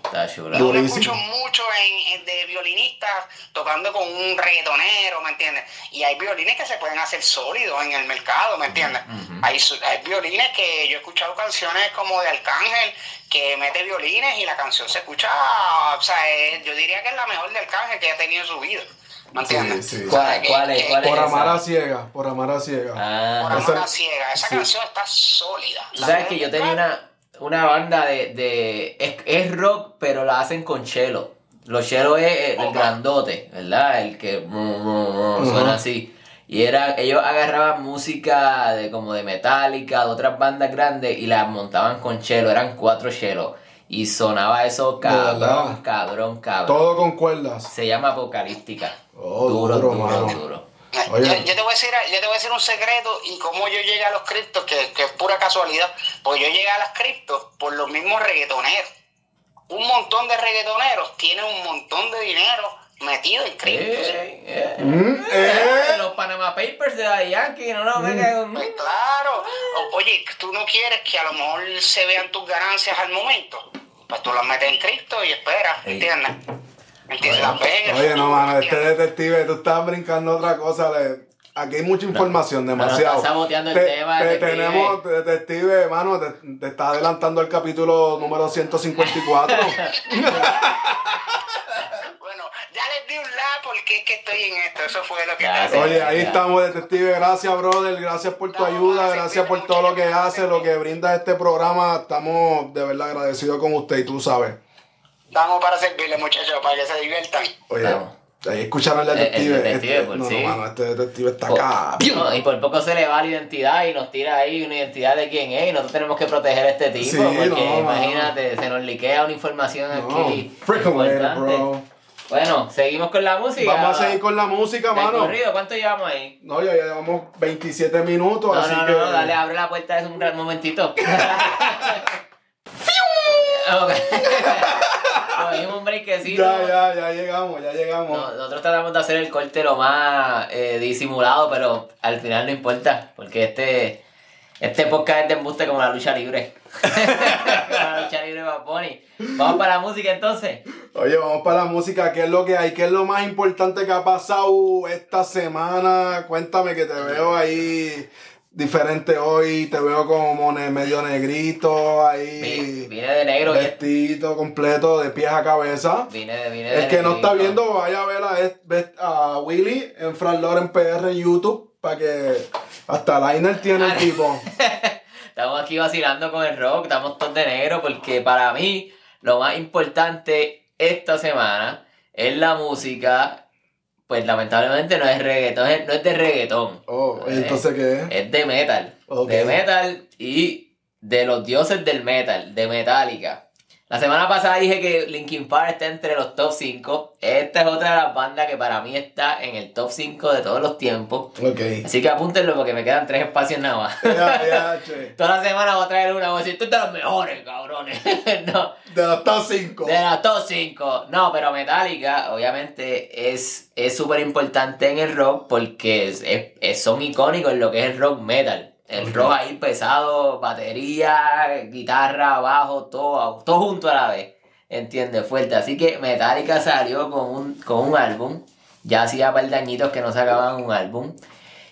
S3: Yo lo escucho mucho en, en- de violinistas tocando con un reggaetonero, ¿me entiendes? Y hay violines que se pueden hacer sólidos en el mercado, ¿me entiendes? Hay, hay violines que yo he escuchado canciones como de Arcángel que mete violines y la canción se escucha, o sea, es- yo diría que es la mejor de Arcángel que ha tenido en su vida, ¿me entiendes?
S1: Sí, sí.
S2: ¿Cuál-
S3: que-
S2: cuál es-
S3: que-
S2: cuál es?
S1: Por amar a ciega, por amar a ciega.
S2: Ah.
S3: Por
S1: Esa-
S3: a ciega, esa
S1: sí.
S3: canción está sólida.
S2: Tú sabes que yo tenía una, una banda de. de es, es rock, pero la hacen con chelo. Los chelos es el, el grandote, ¿verdad? El que mm, mm, mm,
S1: Ajá.
S2: suena así. Y era, ellos agarraban música de como de Metallica, de otras bandas grandes, y la montaban con chelo, eran cuatro chelos. Y sonaba eso cabrón, cabrón, cabrón.
S1: Todo con cuerdas.
S2: Se llama Apocalíptica.
S1: Oh,
S2: duro,
S1: duro,
S2: duro,
S1: mano.
S2: duro.
S1: Oye.
S3: Yo, yo te voy a decir, yo te voy a decir un secreto y cómo yo llegué a los criptos, que, que es pura casualidad, porque yo llegué a las criptos por los mismos reggaetoneros. Un montón de reggaetoneros tienen un montón de dinero metido en criptos.
S2: Eh, eh.
S1: Mm, eh.
S2: Los Panama Papers de Daddy Yankee, no, no, venga.
S3: Pues claro, O- oye, tú no quieres que a lo mejor se vean tus ganancias al momento, pues tú las metes en cripto y esperas. ¿entiendes? ¿Entiendes? Pegas.
S1: Oye, no, mano, este detective, tú estás brincando otra cosa. le- Aquí hay mucha información,
S2: no,
S1: demasiado.
S2: estás saboteando el
S1: Te-
S2: tema,
S1: te
S2: detective.
S1: tenemos, detective, mano, te, te está adelantando el capítulo número 154.
S3: Es que estoy en esto, eso fue lo que te-
S1: Oye, ahí
S2: Ya.
S1: estamos, detective. Gracias, brother. Gracias por tu
S3: No,
S1: ayuda. Gracias por todo lo que hace, lo que brinda este programa. Estamos de verdad agradecidos con usted y tú sabes.
S3: Estamos para servirle, muchachos, para que se diviertan.
S1: Oye, ahí escucharon al
S2: El- el
S1: detective. Este-
S2: pues,
S1: no,
S2: sí.
S1: no, mano, este detective está
S2: Por-
S1: acá.
S2: no, y por poco se le va la identidad y nos tira ahí una identidad de quién es y nosotros tenemos que proteger a este tipo
S1: Sí,
S2: porque
S1: no,
S2: imagínate, se nos liquea una información
S1: No,
S2: aquí
S1: later,
S2: importante.
S1: bro.
S2: Bueno, seguimos con la música.
S1: Vamos a seguir con la música, mano.
S2: corrido, ¿cuánto llevamos ahí?
S1: No, ya llevamos 27 minutos,
S2: No,
S1: así
S2: no,
S1: que.
S2: no, dale, abre la puerta es un gran momentito. Ok. Cogimos un breakcito.
S1: Ya, ya, ya llegamos, ya llegamos.
S2: No, nosotros tratamos de hacer el corte lo más eh, disimulado, pero al final no importa, porque este, este podcast es de embuste como la lucha libre. Vamos para la música entonces.
S1: Oye, vamos para la música. ¿Qué es lo que hay? ¿Qué es lo más importante que ha pasado esta semana? Cuéntame que te veo ahí diferente hoy. Te veo como medio negrito, ahí.
S2: Vine de negro
S1: Vestido completo, de pies a cabeza.
S2: vine de, vine de
S1: El que no está viendo, vaya a ver a, Willy en Fran Loren PR en YouTube. Para que hasta Liner tiene el tipo.
S2: Estamos aquí vacilando con el rock, estamos todos de negro porque para mí lo más importante esta semana es la música. Pues lamentablemente no es reggaetón, no es de reggaetón.
S1: Oh, entonces qué es?
S2: Es de metal. De metal y de los dioses del metal, de Metallica. La semana pasada dije que Linkin Park está entre los top 5. Esta es otra de las bandas que para mí está en el top 5 de todos los tiempos.
S1: Ok.
S2: Así que apúntenlo porque me quedan tres espacios nada más.
S1: Ya, che.
S2: Toda la semana voy a traer una, voy a decir, tú de los mejores, cabrones. no,
S1: De los top 5.
S2: de las top 5. No, pero Metallica, obviamente, es es súper importante en el rock porque es, es- es- son icónicos en lo que es el rock metal. El rock ahí pesado, batería, guitarra, bajo, todo, todo junto a la vez. ¿Entiendes? Fuerte. Así que Metallica salió con un, con un álbum. Ya hacía par de añitos que no sacaban un álbum.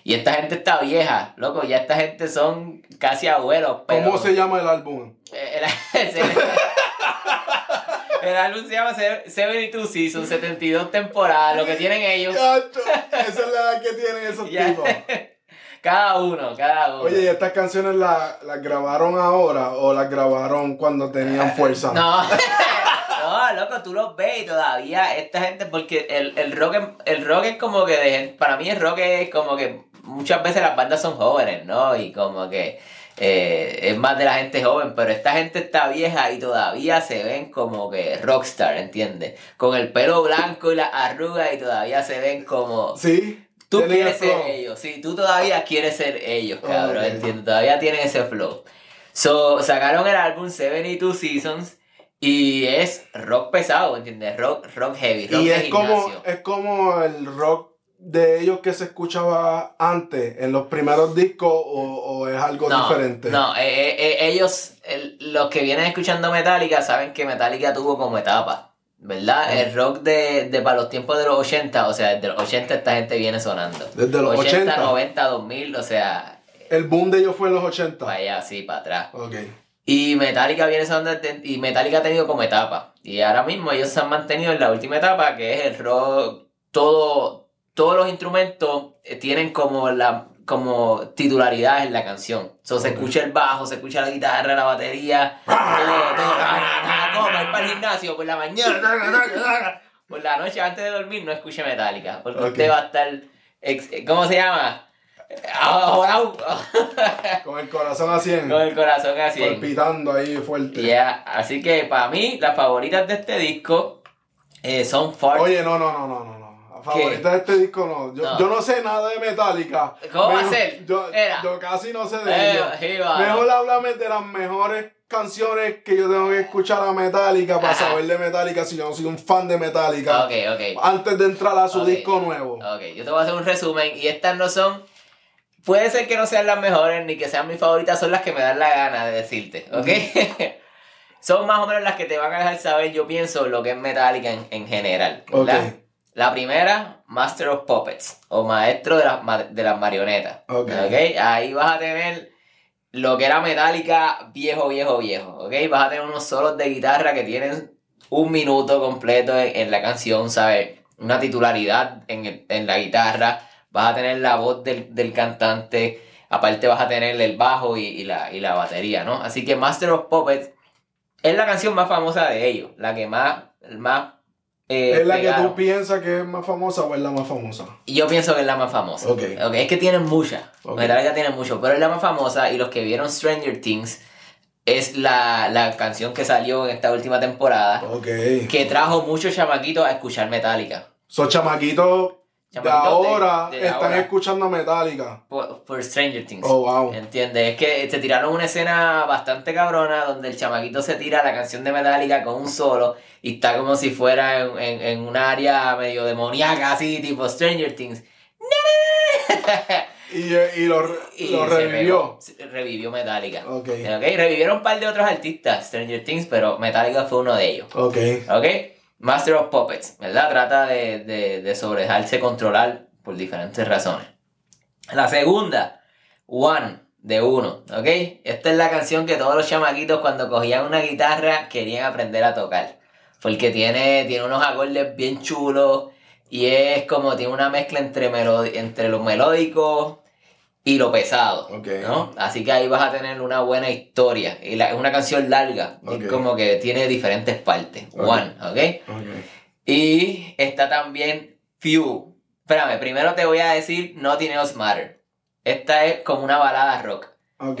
S2: Y esta gente está vieja, loco. Ya esta gente son casi abuelos. Pero...
S1: ¿Cómo se llama el álbum?
S2: Eh, le, El álbum se llama Se- 72 Seasons, 72 temporadas, lo que tienen ellos.
S1: Esa es la edad que tienen esos tipos.
S2: Cada uno, cada uno.
S1: Oye, ¿y estas canciones las las grabaron ahora o las grabaron cuando tenían fuerza?
S2: No, no, loco, tú los ves y todavía esta gente, porque el, el rock es- el rock es como que de para mí el rock es como que muchas veces las bandas son jóvenes, ¿no? Y como que eh, es más de la gente joven, pero esta gente está vieja y todavía se ven como que rockstar, ¿entiendes? Con el pelo blanco y las arrugas y todavía se ven como...
S1: ¿Sí?
S2: Tú
S1: ¿Tienen
S2: quieres ser
S1: flow?
S2: ellos, sí, tú todavía quieres ser ellos, cabrón, entiendo, todavía tienen ese flow. So, sacaron el álbum 72 Seasons y es rock pesado, ¿entiendes? Rock, rock heavy, rock
S1: Y
S2: de
S1: es como, es como el rock de ellos que se escuchaba antes, en los primeros discos, o, o es algo
S2: no,
S1: diferente.
S2: No, eh, eh, eh, ellos, el- los que vienen escuchando Metallica, saben que Metallica tuvo como etapa, ¿verdad? El rock de, de para los tiempos de los 80, o sea, desde los 80 esta gente viene sonando.
S1: Desde los 80.
S2: 90, 2000, o sea,
S1: El boom de ellos fue en los 80.
S2: para allá, sí, para atrás.
S1: Ok.
S2: Y Metallica viene sonando y Metallica ha tenido como etapa. Y ahora mismo ellos se han mantenido en la última etapa, que es el rock. Todo, todos los instrumentos eh, tienen como la como titularidad en la canción. So, se
S1: Ok.
S2: escucha el bajo, se escucha la guitarra, la batería, todo, todo. Como ir para el gimnasio por la mañana, por la noche antes de dormir, no escuche Metallica. Porque
S1: Ok.
S2: usted va a estar. ex- ¿Cómo se llama? Ahogado.
S1: Con el corazón así en,
S2: Con el corazón así.
S1: palpitando ahí fuerte.
S2: Yeah, así que para mí, las favoritas de este disco eh, son Fart.
S1: Oye, no, no, no, no, no. Favorita de este disco no. Yo
S2: No.
S1: yo no sé nada de Metallica.
S2: ¿Cómo va a ser?
S1: Yo,
S2: Era.
S1: yo casi no sé de
S2: Eh,
S1: ellos. Mejor háblame de las mejores canciones que yo tengo que escuchar a Metallica para
S2: Ajá.
S1: saber de Metallica si yo no soy un fan de Metallica.
S2: Ok, ok.
S1: Antes de entrar a su disco nuevo.
S2: Ok, yo te voy a hacer un resumen y estas no son. Puede ser que no sean las mejores ni que sean mis favoritas, son las que me dan la gana de decirte, ¿ok? son más o menos las que te van a dejar saber, yo pienso, lo que es Metallica en, en general,
S1: Ok.
S2: ¿verdad? La primera, Master of Puppets, o Maestro de las, de las Marionetas.
S1: Ok.
S2: ¿ok? Ahí vas a tener lo que era Metallica viejo, viejo, viejo. ¿ok? Vas a tener unos solos de guitarra que tienen un minuto completo en, en la canción, ¿sabes? Una titularidad en la guitarra. Vas a tener la voz del, del cantante. Aparte vas a tener el bajo y, y la, y la batería, ¿no? Así que Master of Puppets es la canción más famosa de ellos. La que más... más eh,
S1: ¿Es la que tú piensas que es más famosa o es la más famosa?
S2: Yo pienso que es la más famosa.
S1: Ok.
S2: Ok, Es que tienen muchas.
S1: Ok.
S2: Metallica tiene mucho, pero es la más famosa. Y los que vieron Stranger Things es la, la canción que salió en esta última temporada.
S1: Ok.
S2: Que trajo muchos chamaquitos a escuchar Metallica.
S1: Esos chamaquitos de ahora
S2: de
S1: están
S2: ahora.
S1: escuchando Metallica.
S2: Por, por Stranger Things.
S1: Oh, wow.
S2: ¿Entiendes? Es que te tiraron una escena bastante cabrona donde el chamaquito se tira la canción de Metallica con un solo y está como si fuera en, en, en un área medio demoníaca, así, tipo Stranger Things.
S1: Y, eh, y lo,
S2: Y
S1: revivió.
S2: pegó. Revivió Metallica.
S1: Ok.
S2: Ok, revivieron un par de otros artistas, Stranger Things, pero Metallica fue uno de ellos.
S1: Ok.
S2: Ok, Master of Puppets, ¿verdad? Trata de, de, de controlar por diferentes razones. La segunda, One, de uno, ¿ok? Esta es la canción que todos los chamaquitos cuando cogían una guitarra querían aprender a tocar. Porque tiene, tiene unos acordes bien chulos y es como tiene una mezcla entre, entre lo melódico y lo pesado. ¿no? Así que ahí vas a tener una buena historia. Y la- es una canción larga, es como que tiene diferentes partes. One, ¿ok? Y está también Few. Espérame, primero te voy a decir Nothing Else Matter. Esta es como una balada rock.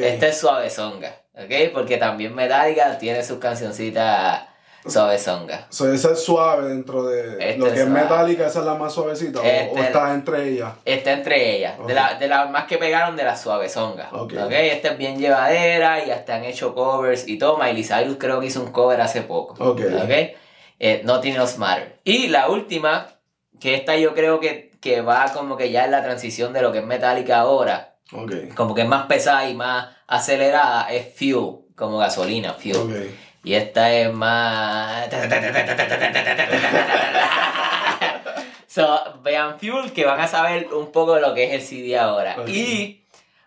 S2: Esta es suavezonga, ¿ok? Porque también Metallica tiene sus cancioncitas suavezonga.
S1: So, esa es suave dentro de
S2: Esta
S1: lo que es
S2: suave.
S1: Metallica, esa es la más suavecita. o-
S2: Esta
S1: o,
S2: es-
S1: está entre ellas.
S2: Está entre ellas, de, la- de las más que pegaron de las suavezongas.
S1: Ok.
S2: ¿ok? Esta es bien llevadera y hasta han hecho covers y todo. Miley Cyrus creo que hizo un cover hace poco.
S1: Ok.
S2: Eh, Nothing Else Matter. Y la última, que esta yo creo que, que va como que ya en la transición de lo que es Metallica ahora,
S1: Ok.
S2: como que es más pesada y más acelerada, es Fuel, como gasolina, Fuel. Y esta es más. So, vean Fuel que van a saber un poco de lo que es el CD ahora. Y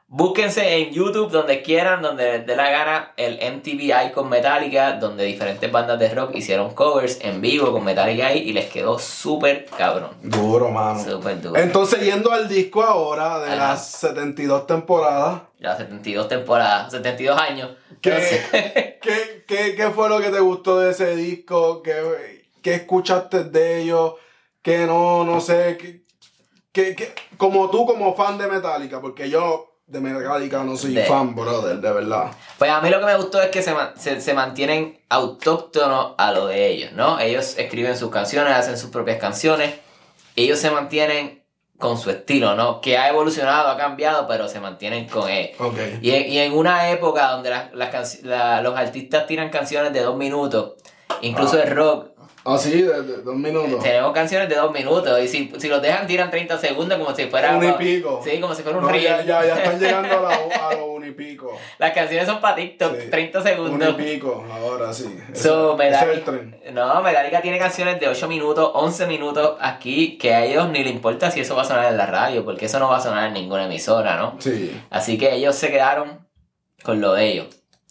S2: Búsquense en YouTube donde quieran, donde les dé la gana, el MTV con Metallica, donde diferentes bandas de rock hicieron covers en vivo con Metallica ahí y les quedó súper cabrón.
S1: Duro, mano.
S2: Súper duro.
S1: Entonces, yendo al disco ahora de
S2: Ajá.
S1: las 72 temporadas,
S2: Ya 72 temporadas, 72 años.
S1: ¿qué,
S2: No sé.
S1: qué, qué, qué fue lo que te gustó de ese disco? ¿Qué, qué escuchaste de ellos? ¿Qué no, no sé? ¿Qué, qué- qué- como tú, como fan de Metallica, porque yo de Metallica no soy
S2: De-
S1: fan, brother, de verdad.
S2: Pues a mí lo que me gustó es que se, se, se mantienen autóctonos a lo de ellos, ¿no? Ellos escriben sus canciones, hacen sus propias canciones. Ellos se mantienen con su estilo, ¿no? Que ha evolucionado, ha cambiado, pero se mantienen con él.
S1: Ok.
S2: Y en, y en una época donde las, las la- los artistas tiran canciones de dos minutos, incluso
S1: Ah.
S2: el rock,
S1: Ah, sí, de, de dos minutos.
S2: tenemos canciones de dos minutos. Y si, si los dejan, tiran 30 segundos como si fuera.
S1: Un y pico.
S2: Sí, como si fuera un
S1: No, ya, ya, ya están llegando a, la- a los unipico.
S2: Las canciones son para TikTok,
S1: Sí.
S2: 30 segundos.
S1: Unipico, ahora sí. Ese-
S2: So,
S1: ese es
S2: Metallica-
S1: el tren.
S2: No, Metallica tiene canciones de 8 minutos, 11 minutos aquí, que a ellos ni le importa si eso va a sonar en la radio, porque eso no va a sonar en ninguna emisora, ¿no?
S1: Sí,
S2: Así que ellos se quedaron con lo de ellos,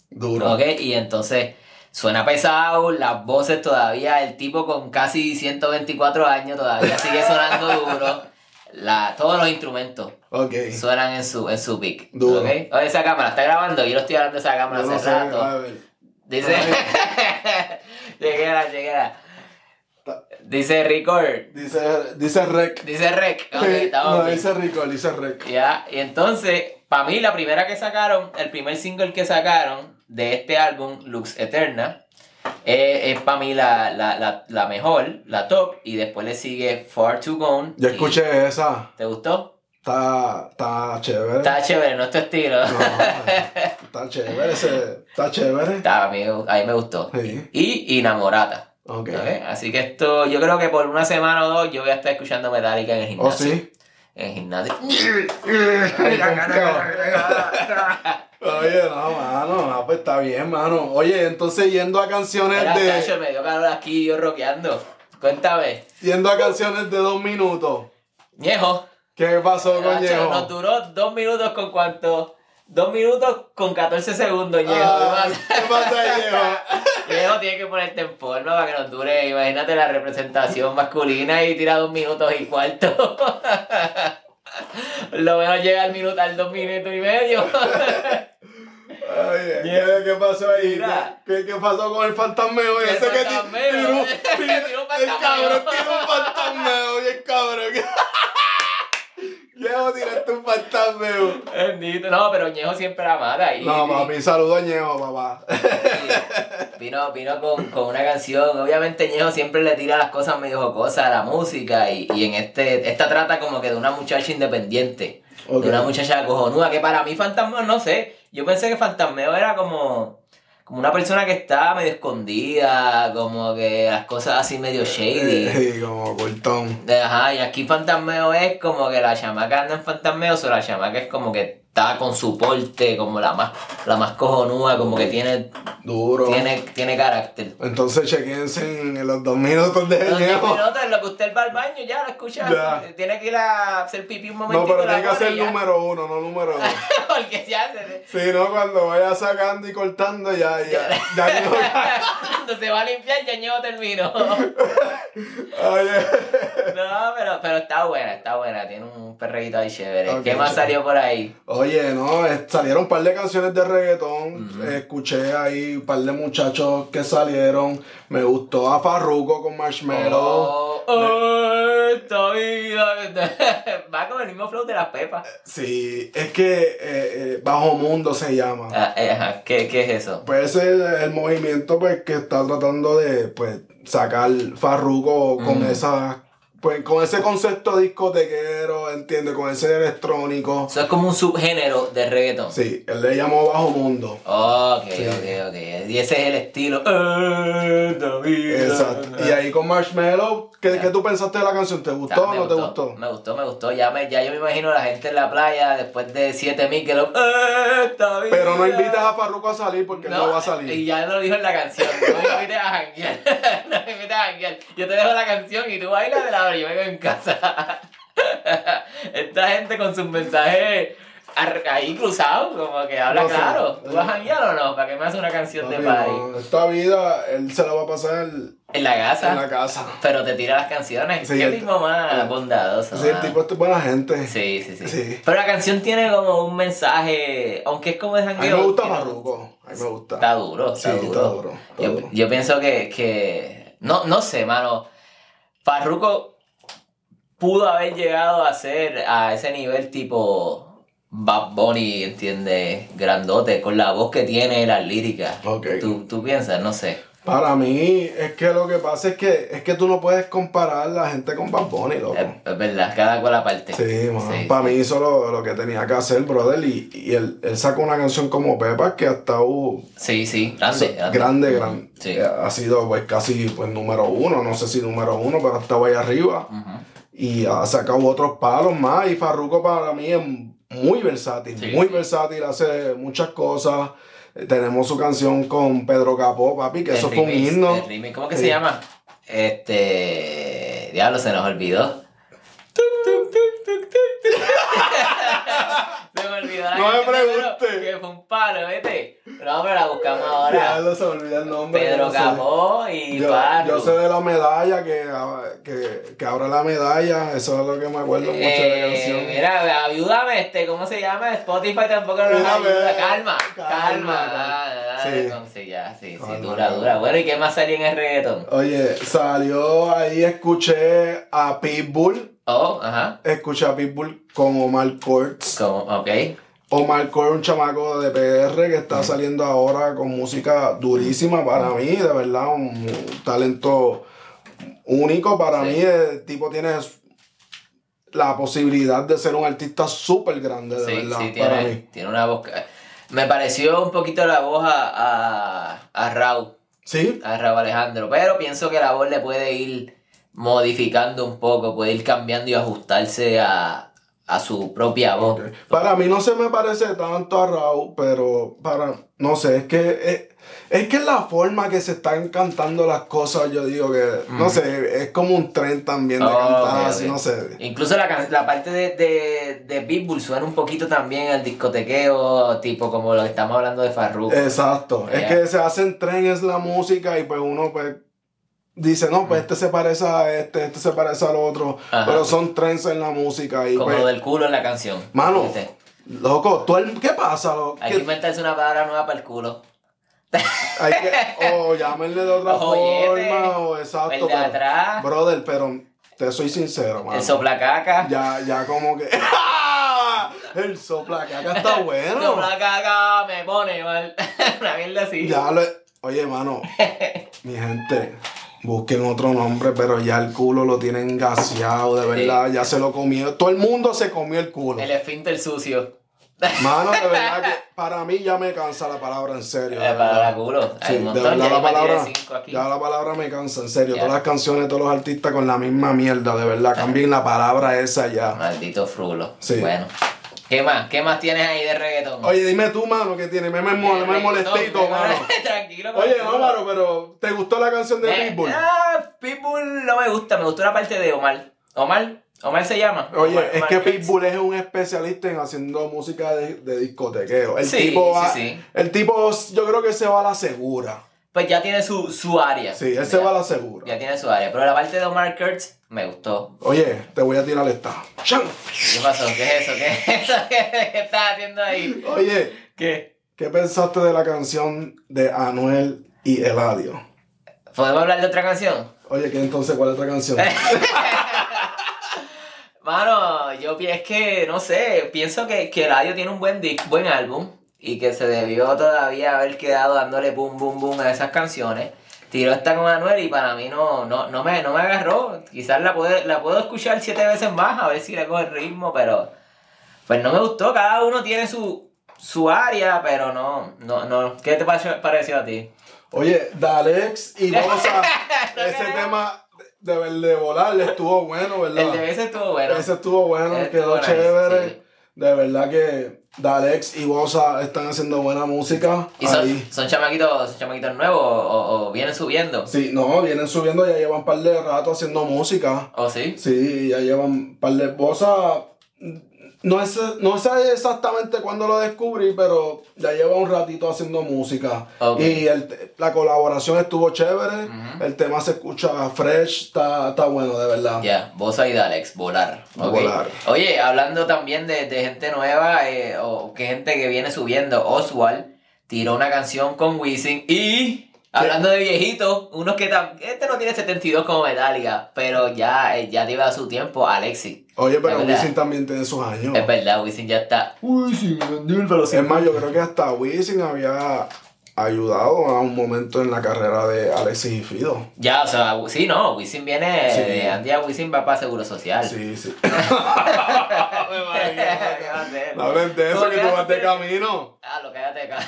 S1: duro.
S2: ¿ok? Y entonces suena pesado, las voces todavía, el tipo con casi 124 años todavía sigue sonando duro, la, todos los instrumentos suenan en su, en su pick,
S1: Duro.
S2: Oye, esa cámara, está grabando, yo lo estoy hablando de esa cámara
S1: no
S2: hace rato.
S1: a ver.
S2: Dice. lleguera, lleguera. Dice record.
S1: Dice, dice rec.
S2: Dice rec.
S1: Sí, no,
S2: bien.
S1: dice rico, dice rec.
S2: Ya, y entonces, para mí, la primera que sacaron, el primer single que sacaron de este álbum, Lux Eterna, eh, es para mí la, la, la, la mejor, la top, y después le sigue Far Too Gone.
S1: Yo escuché esa.
S2: ¿Te gustó?
S1: Está, está chévere.
S2: Está chévere, no es tu estilo.
S1: No, está chévere, ese, está chévere.
S2: Está, a, mí, a mí me gustó.
S1: Sí,
S2: Y Inamorata.
S1: ok.
S2: ¿ok? Así que esto, yo creo que por una semana o dos yo voy a estar escuchando Metallica en el
S1: ¿O
S2: gimnasio.
S1: Oh, sí?
S2: En el gimnasio.
S1: Oye, no, mano, no, pues está bien, mano. Oye, entonces yendo a canciones de.
S2: Cacho, me dio calor aquí yo rockeando. Cuéntame.
S1: Yendo a canciones de dos minutos.
S2: Ñejo.
S1: ¿Qué pasó con
S2: Cacho,
S1: Ñejo?
S2: nos duró dos minutos con cuánto. Dos minutos con 14 segundos, Ñejo.
S1: Ah,
S2: ¿Qué
S1: ¿Qué pasa, Ñejo?
S2: Ñejo tiene que ponerte en forma para que nos dure. Imagínate la representación masculina y tira dos minutos y cuarto. Lo mejor llega al minuto, al dos minutos y medio.
S1: Oye, ¿qué, qué pasó ahí? ¿Qué, qué pasó con el fantasmeo?
S2: El
S1: Ese que
S2: fantasmeo.
S1: tiró-
S2: Tiró
S1: tiró-
S2: un
S1: El cabrón tiró un fantasmeo, bien cabrón. Ñejo, tiraste un fantasmeo.
S2: Bendito. No, pero Ñejo siempre la mata. Y,
S1: No, papi, saludo a Ñejo, papá.
S2: vino vino con, con una canción. Obviamente Ñejo siempre le tira las cosas medio jocosas a la música. Y, y en este, esta trata como que de una muchacha independiente. De una muchacha cojonuda. Que para mí Fantasmeo, no sé. Yo pensé que Fantasmeo era como... Como una persona que está medio escondida, como que las cosas así medio shady.
S1: Sí, como cortón.
S2: Ajá, y aquí Fantasmeo es como que la chamaca anda en Fantasmeo, o la chamaca es como que está con su porte, como la más, la más cojonúa, como que tiene,
S1: Duro.
S2: tiene, tiene carácter.
S1: Entonces chequense en los dos minutos de
S2: Los
S1: Ñejo.
S2: minutos en lo que usted va al baño, ya lo escucha.
S1: Ya.
S2: Tiene que ir a hacer pipí un
S1: No,
S2: momentito.
S1: pero tiene que
S2: ya.
S1: número uno, no número dos.
S2: Porque ya se...
S1: Si no, cuando vaya sacando y cortando, ya, ya, ya Ñejo-
S2: Cuando se va a limpiar, ya Ñejo terminó.
S1: Oye.
S2: No, pero, pero está buena, está buena. Tiene un perreguito ahí chévere.
S1: Ok,
S2: ¿Qué más
S1: chévere.
S2: salió por ahí?
S1: Oye, no, eh, salieron un par de canciones de reggaetón.
S2: Ujú.
S1: eh, Escuché ahí un par de muchachos que salieron. Me gustó a Farruko con Marshmello.
S2: Oh, oh, esta vida. Va con el mismo flow de las pepas.
S1: Sí, es que eh, eh, Bajo Mundo se llama.
S2: Ah, eh, ajá, ¿Qué, ¿Qué es eso?
S1: Pues es el movimiento pues, que está tratando de pues, sacar Farruko con
S2: Mm.
S1: esa. Pues con ese concepto discotequero, ¿entiendes? Con ese electrónico.
S2: Eso es como un subgénero de reggaeton.
S1: Sí, él le llamó Bajo Mundo.
S2: Ok,
S1: Sí.
S2: ok, ok. Y ese es el estilo. Vida.
S1: Exacto. Y ahí con Marshmello, ¿qué, qué tú pensaste de la canción? ¿Te gustó o no te gustó?
S2: Me gustó, me gustó. Ya, me, ya yo me imagino a la gente en la playa después de 7000 que lo. Vida.
S1: Pero no invitas a Farruko a salir porque no, va a
S2: Y
S1: salir.
S2: ya lo dijo en la canción. No me invites a janguear. no me invites a janguear. Yo te dejo la canción y tú bailas de la y yo vengo en casa. Esta gente con sus mensajes ahí cruzado, como que habla
S1: No
S2: claro. ¿Tú vas a janguear o no? ¿Para qué me hace una canción de
S1: Papi,
S2: party?
S1: no, esta vida, él se la va a pasar
S2: En la casa.
S1: en la casa.
S2: Pero te tira las canciones.
S1: Sí,
S2: Qué
S1: el-
S2: tipo más
S1: el-
S2: bondadoso.
S1: Sí, el tipo es buena gente.
S2: Sí, sí, sí,
S1: Sí.
S2: Pero la canción tiene como un mensaje, aunque es como de
S1: A mí
S2: jangueo.
S1: me gusta Farruko. A mí me gusta.
S2: Está duro,
S1: Sí,
S2: está
S1: está
S2: duro.
S1: duro, está
S2: yo,
S1: duro.
S2: yo pienso que, que no, no sé, mano. Farruko pudo haber llegado a ser a ese nivel tipo Bad Bunny, ¿entiendes? Grandote, con la voz que tiene, las líricas.
S1: Ok.
S2: ¿Tú, tú piensas, no sé.
S1: Para mí, es que lo que pasa es que es que tú no puedes comparar la gente con Bad Bunny, loco.
S2: Es, es verdad, cada cual aparte.
S1: Sí, man.
S2: Sí,
S1: para mí hizo lo, lo que tenía que hacer, brother. Y, y él, él sacó una canción como Pepa que hasta uh,
S2: Sí, sí, grande.
S1: grande, grande.
S2: Sí.
S1: Ha sido pues casi pues número uno, no sé si número uno, pero estaba ahí arriba.
S2: Ujú.
S1: Y ha sacado otros palos más. Y Farruko para mí es muy versátil,
S2: Sí,
S1: muy versátil, hace muchas cosas. Eh, Tenemos su canción con Pedro Capó, papi, que
S2: El
S1: eso fue un himno.
S2: ¿Cómo que
S1: Sí.
S2: se llama? Este. Diablo, se nos olvidó.
S1: No me
S2: canción,
S1: pregunte.
S2: pero Que fue un palo, ¿viste? No, pero la buscamos
S1: Ya
S2: ahora.
S1: se el nombre.
S2: Pedro
S1: no sé.
S2: Capó y
S1: Yo,
S2: Parru.
S1: yo sé de la medalla que, que, que abra la medalla, eso es lo que me acuerdo mucho de la
S2: Eh,
S1: canción.
S2: mira, ayúdame, este, ¿cómo se llama? Spotify tampoco nos ayuda. Calma,
S1: calma,
S2: calma.
S1: calma.
S2: Ah, ah,
S1: Sí.
S2: con- sí, ya, sí, sí, dura, dura. Bueno, ¿y qué más salió en el reggaeton?
S1: Oye, salió ahí, escuché a Pitbull,
S2: Oh, ajá.
S1: escuché a Pitbull con Omar Courtz.
S2: Como, ok.
S1: Omar Courtz, un chamaco de PR que está saliendo ahora con música durísima para mí, de verdad, un, talento único para
S2: Sí.
S1: mí. El tipo tiene la posibilidad de ser un artista súper grande, de
S2: Sí,
S1: verdad,
S2: sí,
S1: para
S2: tiene,
S1: mí.
S2: tiene una voz. Me pareció un poquito la voz a, a, a Raúl,
S1: ¿Sí?
S2: a Raúl Alejandro, pero pienso que la voz le puede ir modificando un poco, puede ir cambiando y ajustarse a, a su propia voz.
S1: Para mí no se me parece tanto a Raúl, pero para, no sé, es que es, es que la forma que se están cantando las cosas, yo digo que, no sé, es como un tren también de
S2: Oh,
S1: cantar así, no sé.
S2: Incluso la, la parte de, de, de Pitbull suena un poquito también al discotequeo, tipo como lo que estamos hablando de Farruko.
S1: Exacto, es
S2: Ya.
S1: que se hacen trenes la música y pues uno pues dice, no, pues este se parece a este, este se parece al otro,
S2: Ajá.
S1: pero son trends en la música y
S2: como
S1: pues,
S2: lo del culo en la canción.
S1: Mano, loco, tú el- ¿qué pasa? loco?
S2: Hay
S1: ¿Qué-
S2: que inventarse una palabra nueva para el culo.
S1: hay que, o llámenle de otra forma, o exacto,
S2: El de
S1: pero-
S2: atrás,
S1: Brother, pero te soy sincero, mano.
S2: el soplacaca.
S1: Ya, ya como que. El sopla que acá está bueno.
S2: Soplacaca me pone mal. Una mierda así.
S1: Ya lo. Oye, mano. mi gente. Busquen otro nombre, pero ya el culo lo tienen gaseado, de verdad. Ya se lo comió. Todo el mundo se comió el culo.
S2: El esfínter sucio.
S1: Mano, de verdad que para mí ya me cansa la palabra en serio.
S2: La palabra culo.
S1: Sí, de verdad
S2: Ya
S1: la palabra, ya la palabra me cansa, en serio.
S2: Ya.
S1: Todas las canciones, todos los artistas con la misma mierda, de verdad. Cambien la palabra esa ya.
S2: Maldito frulo.
S1: Sí.
S2: Bueno. ¿Qué más? ¿Qué más tienes ahí de reggaetón?
S1: Oye, dime tú, mano, que tiene. Me, me, me
S2: reggaetón,
S1: molestito,
S2: me-
S1: mano.
S2: Tranquilo.
S1: Oye,
S2: culo.
S1: Álvaro, pero ¿te gustó la canción de Pitbull?
S2: Ah, Pitbull no me gusta. Me gustó la parte de Omar. Omar. Omar se llama.
S1: Oye,
S2: Omar-
S1: es
S2: Omar
S1: que. Pitbull es un especialista en haciendo música de, de discotequeo. El
S2: Sí,
S1: tipo
S2: sí,
S1: va,
S2: sí.
S1: el tipo, yo creo que se va a la segura.
S2: Pues ya tiene su, su área.
S1: Sí, él se va a la segura.
S2: Ya tiene su área. Pero la parte de Omar Kurtz me gustó.
S1: Oye, te voy a tirar esta. ¡Chan!
S2: ¿Qué pasó? ¿Qué es eso? ¿Qué es eso? ¿Qué, estás haciendo ahí?
S1: Oye,
S2: ¿Qué?
S1: ¿qué pensaste de la canción de Anuel y Eladio?
S2: ¿Podemos hablar de otra canción?
S1: Oye, ¿qué entonces cuál es otra canción?
S2: Mano, yo es que, no sé, pienso que, que Radio tiene un buen disc, buen álbum y que se debió todavía haber quedado dándole boom, boom, boom a esas canciones. Tiró esta con Anuel y para mí no, no, no, me, no me agarró. Quizás la, puede, la puedo escuchar siete veces más a ver si le coge el ritmo, pero pues no me gustó. Cada uno tiene su, su área, pero no, no, no. ¿Qué te pareció, pareció a ti?
S1: Oye, Dalex y Bosa,
S2: No
S1: ese tema de, de, volar estuvo bueno, ¿verdad?
S2: El de ese estuvo bueno.
S1: Ese estuvo bueno,
S2: Ese
S1: quedó
S2: estuvo nice,
S1: chévere.
S2: sí.
S1: De verdad que Dalex y Bosa están haciendo buena música.
S2: ¿Y son,
S1: ahí.
S2: son chamaquitos, son chamaquitos nuevos o, vienen subiendo?
S1: Sí, no, vienen subiendo, ya llevan un par de rato haciendo música.
S2: ¿O sí?
S1: Sí, ya llevan un par de Bosa. No, es, no sé exactamente cuándo lo descubrí, pero ya lleva un ratito haciendo música. Y el- la colaboración estuvo chévere. El tema se escucha fresh, está, está bueno, de verdad.
S2: Ya, vos ahí Alex, volar.
S1: Volar.
S2: Oye, hablando también de, de gente nueva, eh, o que gente que viene subiendo, Oswald tiró una canción con Wisin y. Hablando de viejitos, unos que tam- este no tiene 72 como Metallica, pero ya, eh, ya lleva su tiempo, Alexi.
S1: Oye, pero. Wisin también tiene sus años.
S2: Es verdad, Wisin ya está. Wisin,
S1: Es más, yo creo que hasta Wisin había ayudado a un momento en la carrera de Alexis y Fido.
S2: Ya, o sea, sí, no, Wisin viene,
S1: Sí.
S2: de Andy a Wisin va para Seguro Social.
S1: Sí, sí.
S2: ¿Qué?
S1: No hables de eso,
S2: ¿Cómo
S1: que tú vas de camino.
S2: Ah, lo cállate acá.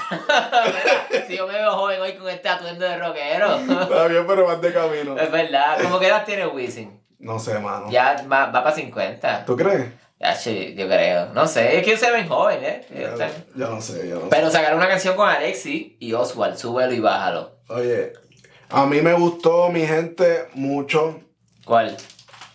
S2: Si yo me veo joven hoy con este atuendo de rockero.
S1: Está bien, pero vas de camino.
S2: Es verdad. ¿Cómo que edad tiene Wisin?
S1: No sé, mano.
S2: Ya va, va para 50.
S1: ¿Tú crees?
S2: Yo creo. No sé, es que se ven jóvenes, ¿eh?
S1: Ya no sé, ya no sé.
S2: Pero sacaron una canción con Alexi y Oswald, súbelo y bájalo.
S1: Oye, a mí me gustó, mi gente, mucho.
S2: ¿Cuál?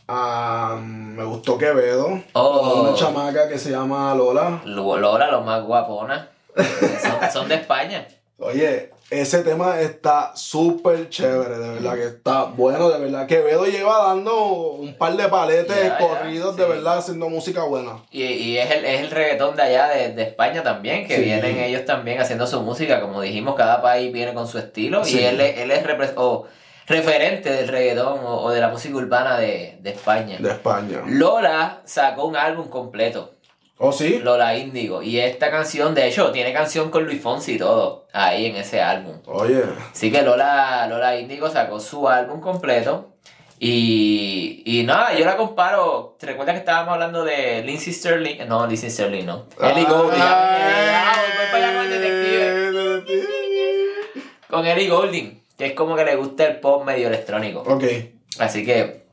S1: Ah, me gustó Quevedo.
S2: Oh.
S1: Una chamaca que se llama Lola.
S2: Lo- Lola, los más guaponas. Son, son de España.
S1: Oye, ese tema está súper chévere, de verdad que está bueno, de verdad. Quevedo lleva dando un par de paletes
S2: ya,
S1: corridos, de
S2: sí.
S1: verdad, haciendo música buena.
S2: Y, y es, el, es el reggaetón de allá de, de España también, que
S1: Sí.
S2: vienen ellos también haciendo su música. Como dijimos, cada país viene con su estilo
S1: Sí.
S2: y él, es- él es referente del reggaetón o, o de la música urbana de, de España.
S1: De España.
S2: Lola sacó un álbum completo,
S1: ¿Oh, sí?
S2: Lola Índigo, y esta canción, de hecho, tiene canción con Luis Fonsi y todo ahí en ese álbum.
S1: Oye,
S2: Así que Lola, Lola Índigo sacó su álbum completo. Y, y nada, yo la comparo. ¿Te recuerdas que estábamos hablando de Lindsay Sterling? No, Lindsay Sterling no. Ellie Goulding. Ah. Con Ellie Goulding, que es como que le gusta el pop medio electrónico.
S1: Ok.
S2: Así que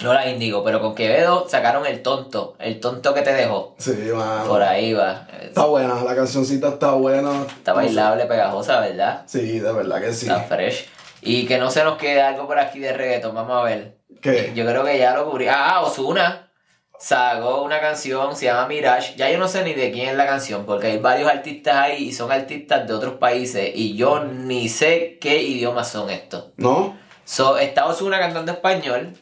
S2: Lola Índigo, pero con Quevedo sacaron el tonto. El tonto que te dejó.
S1: Sí, mano.
S2: Por ahí va.
S1: Está buena, la cancioncita está buena.
S2: Está bailable, pegajosa, ¿verdad?
S1: Sí, de verdad que sí.
S2: Está fresh. Y que no se nos quede algo por aquí de reggaeton, vamos a ver.
S1: ¿Qué?
S2: Yo creo que ya lo cubrí. Ah, Osuna sacó una canción, se llama Mirage. Ya yo no sé ni de quién es la canción, porque hay varios artistas ahí y son artistas de otros países y yo ni sé qué idiomas son estos.
S1: ¿No?
S2: So, está Osuna cantando español,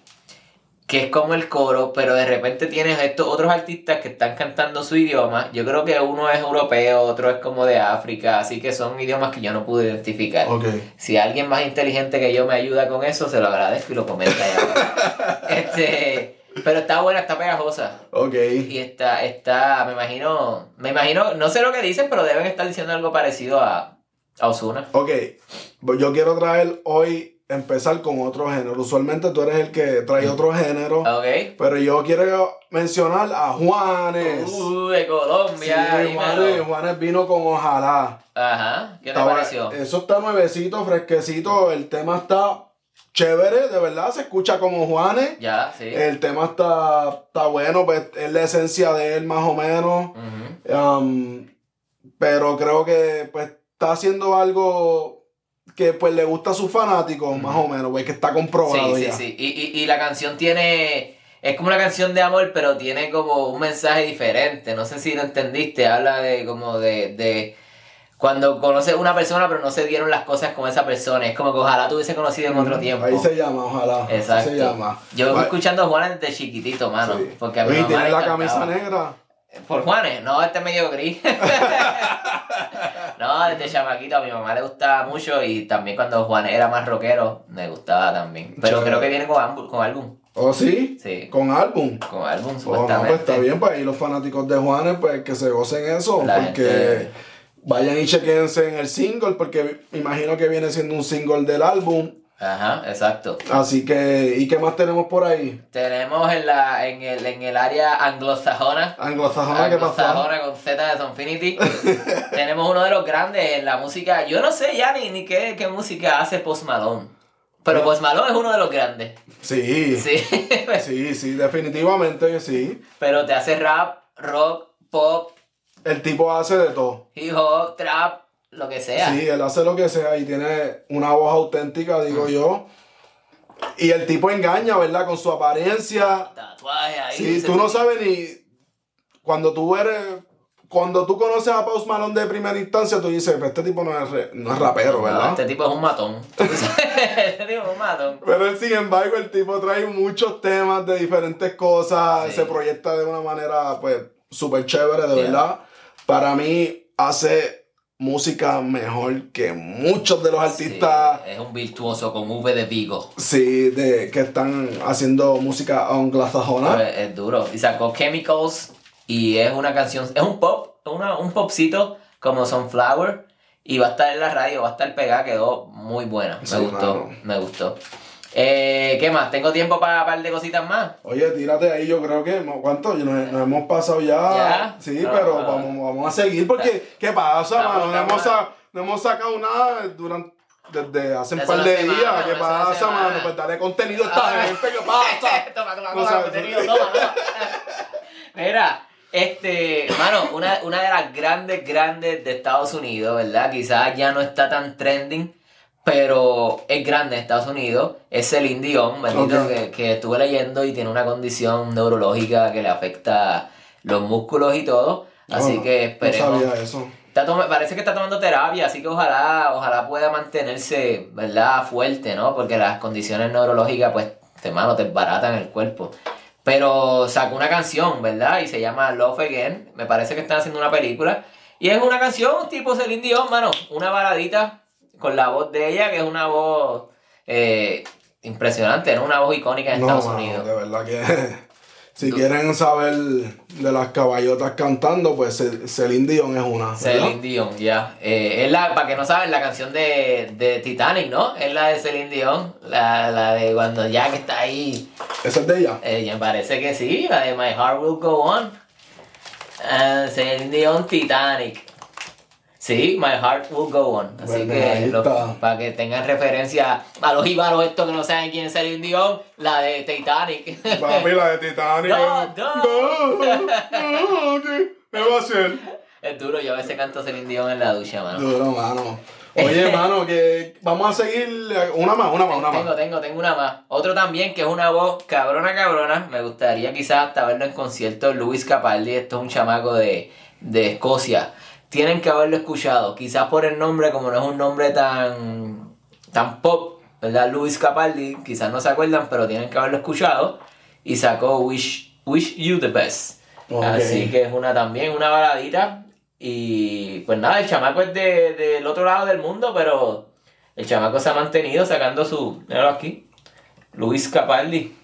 S2: que es como el coro, pero de repente tienes estos otros artistas que están cantando su idioma. Yo creo que uno es europeo, otro es como de África, así que son idiomas que yo no pude identificar. Si alguien más inteligente que yo me ayuda con eso, se lo agradezco y lo comenta abajo. este, pero está buena, está pegajosa.
S1: Ok.
S2: Y está, está, me imagino, me imagino, no sé lo que dicen, pero deben estar diciendo algo parecido a, a Osuna.
S1: Ok. Yo quiero traer hoy, empezar con otro género. Usualmente tú eres el que trae otro género.
S2: ¿Ok?
S1: Pero yo quiero mencionar a Juanes.
S2: Uh, de Colombia.
S1: Sí. Juanes, Juanes vino con Ojalá.
S2: Ajá, ¿qué te
S1: Estaba-
S2: pareció?
S1: Eso está nuevecito, fresquecito. El tema está chévere, de verdad. Se escucha como Juanes.
S2: Ya, sí.
S1: El tema está, está bueno, pues es la esencia de él más o menos. Um, pero creo que pues está haciendo algo que pues le gusta a sus fanáticos, más o menos, pues que está comprobado
S2: Sí, sí,
S1: ya.
S2: sí. Y, y, y la canción tiene. Es como una canción de amor, pero tiene como un mensaje diferente. No sé si lo entendiste. Habla de como de. de cuando conoces una persona, pero no se dieron las cosas con esa persona. Es como que ojalá te hubiese conocido en otro tiempo.
S1: Ahí se llama, ojalá.
S2: Exacto.
S1: se llama.
S2: Yo vengo
S1: Va-
S2: escuchando a Juanes desde chiquitito, mano.
S1: Sí.
S2: Porque a mi
S1: Oye,
S2: mamá
S1: tiene
S2: le
S1: la
S2: encantaba.
S1: camisa negra.
S2: Por Juanes, no, este es medio gris. no, desde chamaquito a mi mamá le gustaba mucho y también cuando Juanes era más rockero, me gustaba también. Pero creo que viene con, álbum- con álbum.
S1: ¿Oh, sí?
S2: Sí,
S1: Con álbum.
S2: con álbum
S1: Oh, no,
S2: supuestamente.
S1: pues está bien, pues ahí los fanáticos de Juanes, pues que se gocen eso,
S2: La
S1: porque
S2: gente-
S1: vayan y chequense en el single, porque me imagino que viene siendo un single del álbum.
S2: Ajá, exacto.
S1: Así que, ¿y qué más tenemos por ahí?
S2: Tenemos en, la, en, el, en el área anglosajona.
S1: Anglosajona, ¿qué pasó?
S2: Anglosajona con Z de Sonfinity. Tenemos uno de los grandes en la música. Yo no sé ya ni, ni qué, qué música hace Post Malone. Pero Post Malone es uno de los grandes.
S1: Sí, sí,
S2: Sí.
S1: sí, definitivamente sí.
S2: Pero te hace rap, rock, pop,
S1: El tipo hace de todo.
S2: hip hop, trap, lo que sea.
S1: Sí, él hace lo que sea y tiene una voz auténtica, digo
S2: Mm.
S1: yo. Y el tipo engaña, ¿verdad? Con su apariencia.
S2: Tatuaje ahí.
S1: Sí, tú no sabes ni cuando tú eres, cuando tú conoces a Post Malone de primera instancia, tú dices, "Pues este tipo no es, re- no es rapero,
S2: No,
S1: ¿verdad?
S2: este tipo es un matón. este tipo es un matón.
S1: Pero sin embargo, el tipo trae muchos temas de diferentes cosas,
S2: Sí.
S1: se proyecta de una manera, pues, súper chévere, de
S2: Yeah.
S1: verdad. Para mí, hace música mejor que muchos de los artistas,
S2: Sí, es un virtuoso con V de Vigo.
S1: sí, de, que están haciendo música anglosajona.
S2: Es, es duro. Y sacó Chemicals y es una canción, es un pop, una- un popcito como Sunflower. Y va a estar en la radio, va a estar pegada, quedó muy buena. Me
S1: Sí,
S2: gustó, me gustó. Eh, ¿Qué más? ¿Tengo tiempo para un par de cositas más?
S1: Oye, tírate ahí, yo creo que, ¿cuánto? Nos, nos hemos pasado ya.
S2: ¿Ya?
S1: Sí,
S2: No,
S1: pero
S2: no.
S1: vamos, vamos a seguir porque, ¿qué pasa, mano? No hemos,
S2: estamos-
S1: sa- no hemos sacado nada durante, desde hace un par de
S2: semana,
S1: días. ¿Qué pasa, mano? Pues dale contenido a esta
S2: Ah.
S1: gente, ¿qué pasa?
S2: toma, toma,
S1: No
S2: toma, contenido, toma, toma. Mira, este, mano, una, una de las grandes, grandes de Estados Unidos, ¿verdad? Quizás ya no está tan trending, pero es grande en Estados Unidos. Es Celine Dion, bendito, que, que estuve leyendo y tiene una condición neurológica que le afecta los músculos y todo. Así que esperemos.
S1: No sabía eso.
S2: Está parece que está tomando terapia, así que ojalá, ojalá pueda mantenerse, ¿verdad? Fuerte, ¿no? Porque las condiciones neurológicas, pues, te, mano, te baratan el cuerpo. Pero sacó una canción, ¿verdad? Y se llama Love Again. Me parece que están haciendo una película. Y es una canción tipo Celine Dion, mano. Una baladita con la voz de ella, que es una voz eh, impresionante, ¿no? Una voz icónica en
S1: No,
S2: Estados
S1: mano,
S2: Unidos.
S1: de verdad que. Si
S2: Tú-
S1: quieren saber de las caballotas cantando, pues Ce- Celine Dion es una.
S2: Celine Dion, ya. Eh, es la, para que no saben, la canción de, de Titanic, ¿no? Es la de Celine Dion, la, la de cuando Jack está ahí.
S1: Esa es de ella.
S2: Eh, me parece que sí, la de My Heart Will Go On. Ah, Celine Dion, Titanic. Sí, My Heart Will Go On. Así
S1: Bueno,
S2: que lo- para que tengan referencia a los íbaros estos que no saben quién es Celine Dion, la de Titanic.
S1: Papi, la de Titanic.
S2: No, no.
S1: No, no, ¿qué? ¿Qué va a hacer?
S2: es duro, yo a veces canto Celine Dion en la ducha, mano.
S1: Duro, mano. Oye, mano, que vamos a seguir. Una más, una más, una
S2: Tengo,
S1: más.
S2: tengo, tengo una más. Otro también que es una voz cabrona, cabrona. Me gustaría quizás hasta verlo en concierto. Luis Capaldi, esto es un chamaco de, de Escocia. Tienen que haberlo escuchado. Quizás por el nombre, como no es un nombre tan, tan pop, ¿verdad? Luis Capaldi, quizás no se acuerdan, pero tienen que haberlo escuchado. Y sacó Wish, Wish You the Best. Así que es una también, una baladita. Y pues nada, el chamaco es de- del otro lado del mundo, pero el chamaco se ha mantenido sacando su. Míralo aquí. Luis Capaldi.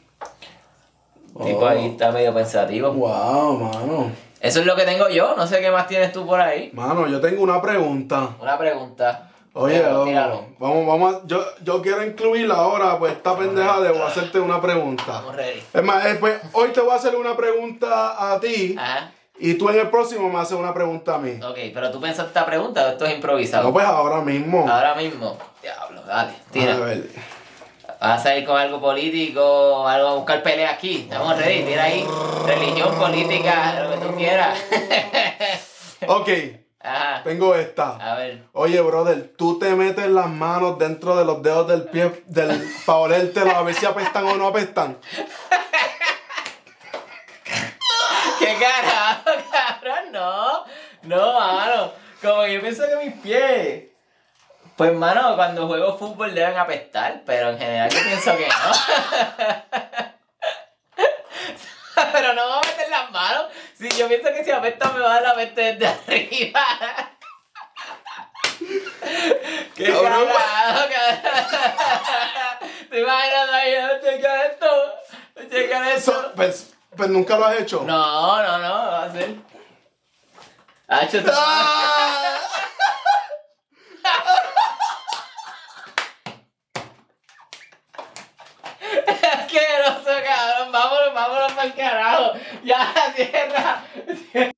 S2: Tipo
S1: Oh.
S2: ahí está medio pensativo.
S1: Wow, mano.
S2: Eso es lo que tengo yo. No sé qué más tienes tú por ahí.
S1: Mano, yo tengo una pregunta.
S2: Una pregunta.
S1: Oye,
S2: tíralo.
S1: vamos, vamos a, yo, yo quiero incluirla ahora, pues esta pendeja debo hacerte una pregunta. Es más, eh, pues, hoy te voy a hacer una pregunta a ti
S2: Ajá.
S1: y tú en el próximo me haces una pregunta a mí.
S2: Ok, pero tú pensaste esta pregunta o esto es improvisado.
S1: No, pues ahora mismo.
S2: Ahora mismo. Diablo, dale.
S1: A
S2: Tira.
S1: ver.
S2: Vas a ir con algo político, algo a buscar pelea aquí. Estamos ready, tira ahí. Religión, política, lo que tú quieras.
S1: Ok,
S2: Ajá.
S1: tengo esta.
S2: A ver.
S1: Oye, brother, tú te metes las manos dentro de los dedos del pie del, para olértelo a ver si apestan o no apestan.
S2: ¿Qué carajo, cabrón? No. No, mano. Como que yo pienso que mis pies. Pues, mano, cuando juego fútbol deben apestar, pero en general yo pienso que no. pero no voy a meter las manos. Si yo pienso que si apesta me va a dar la peste desde arriba. ¡Qué
S1: Cabrón.
S2: ¿Te imaginas ahí? Checa esto. Checa esto.
S1: So, pues, pues nunca lo has hecho.
S2: No, no, no, va a ser. Hacho, tú-
S1: ¡Ah!
S2: asqueroso, cabrón. Vámonos, vámonos para el carajo. Ya, cierra. cierra.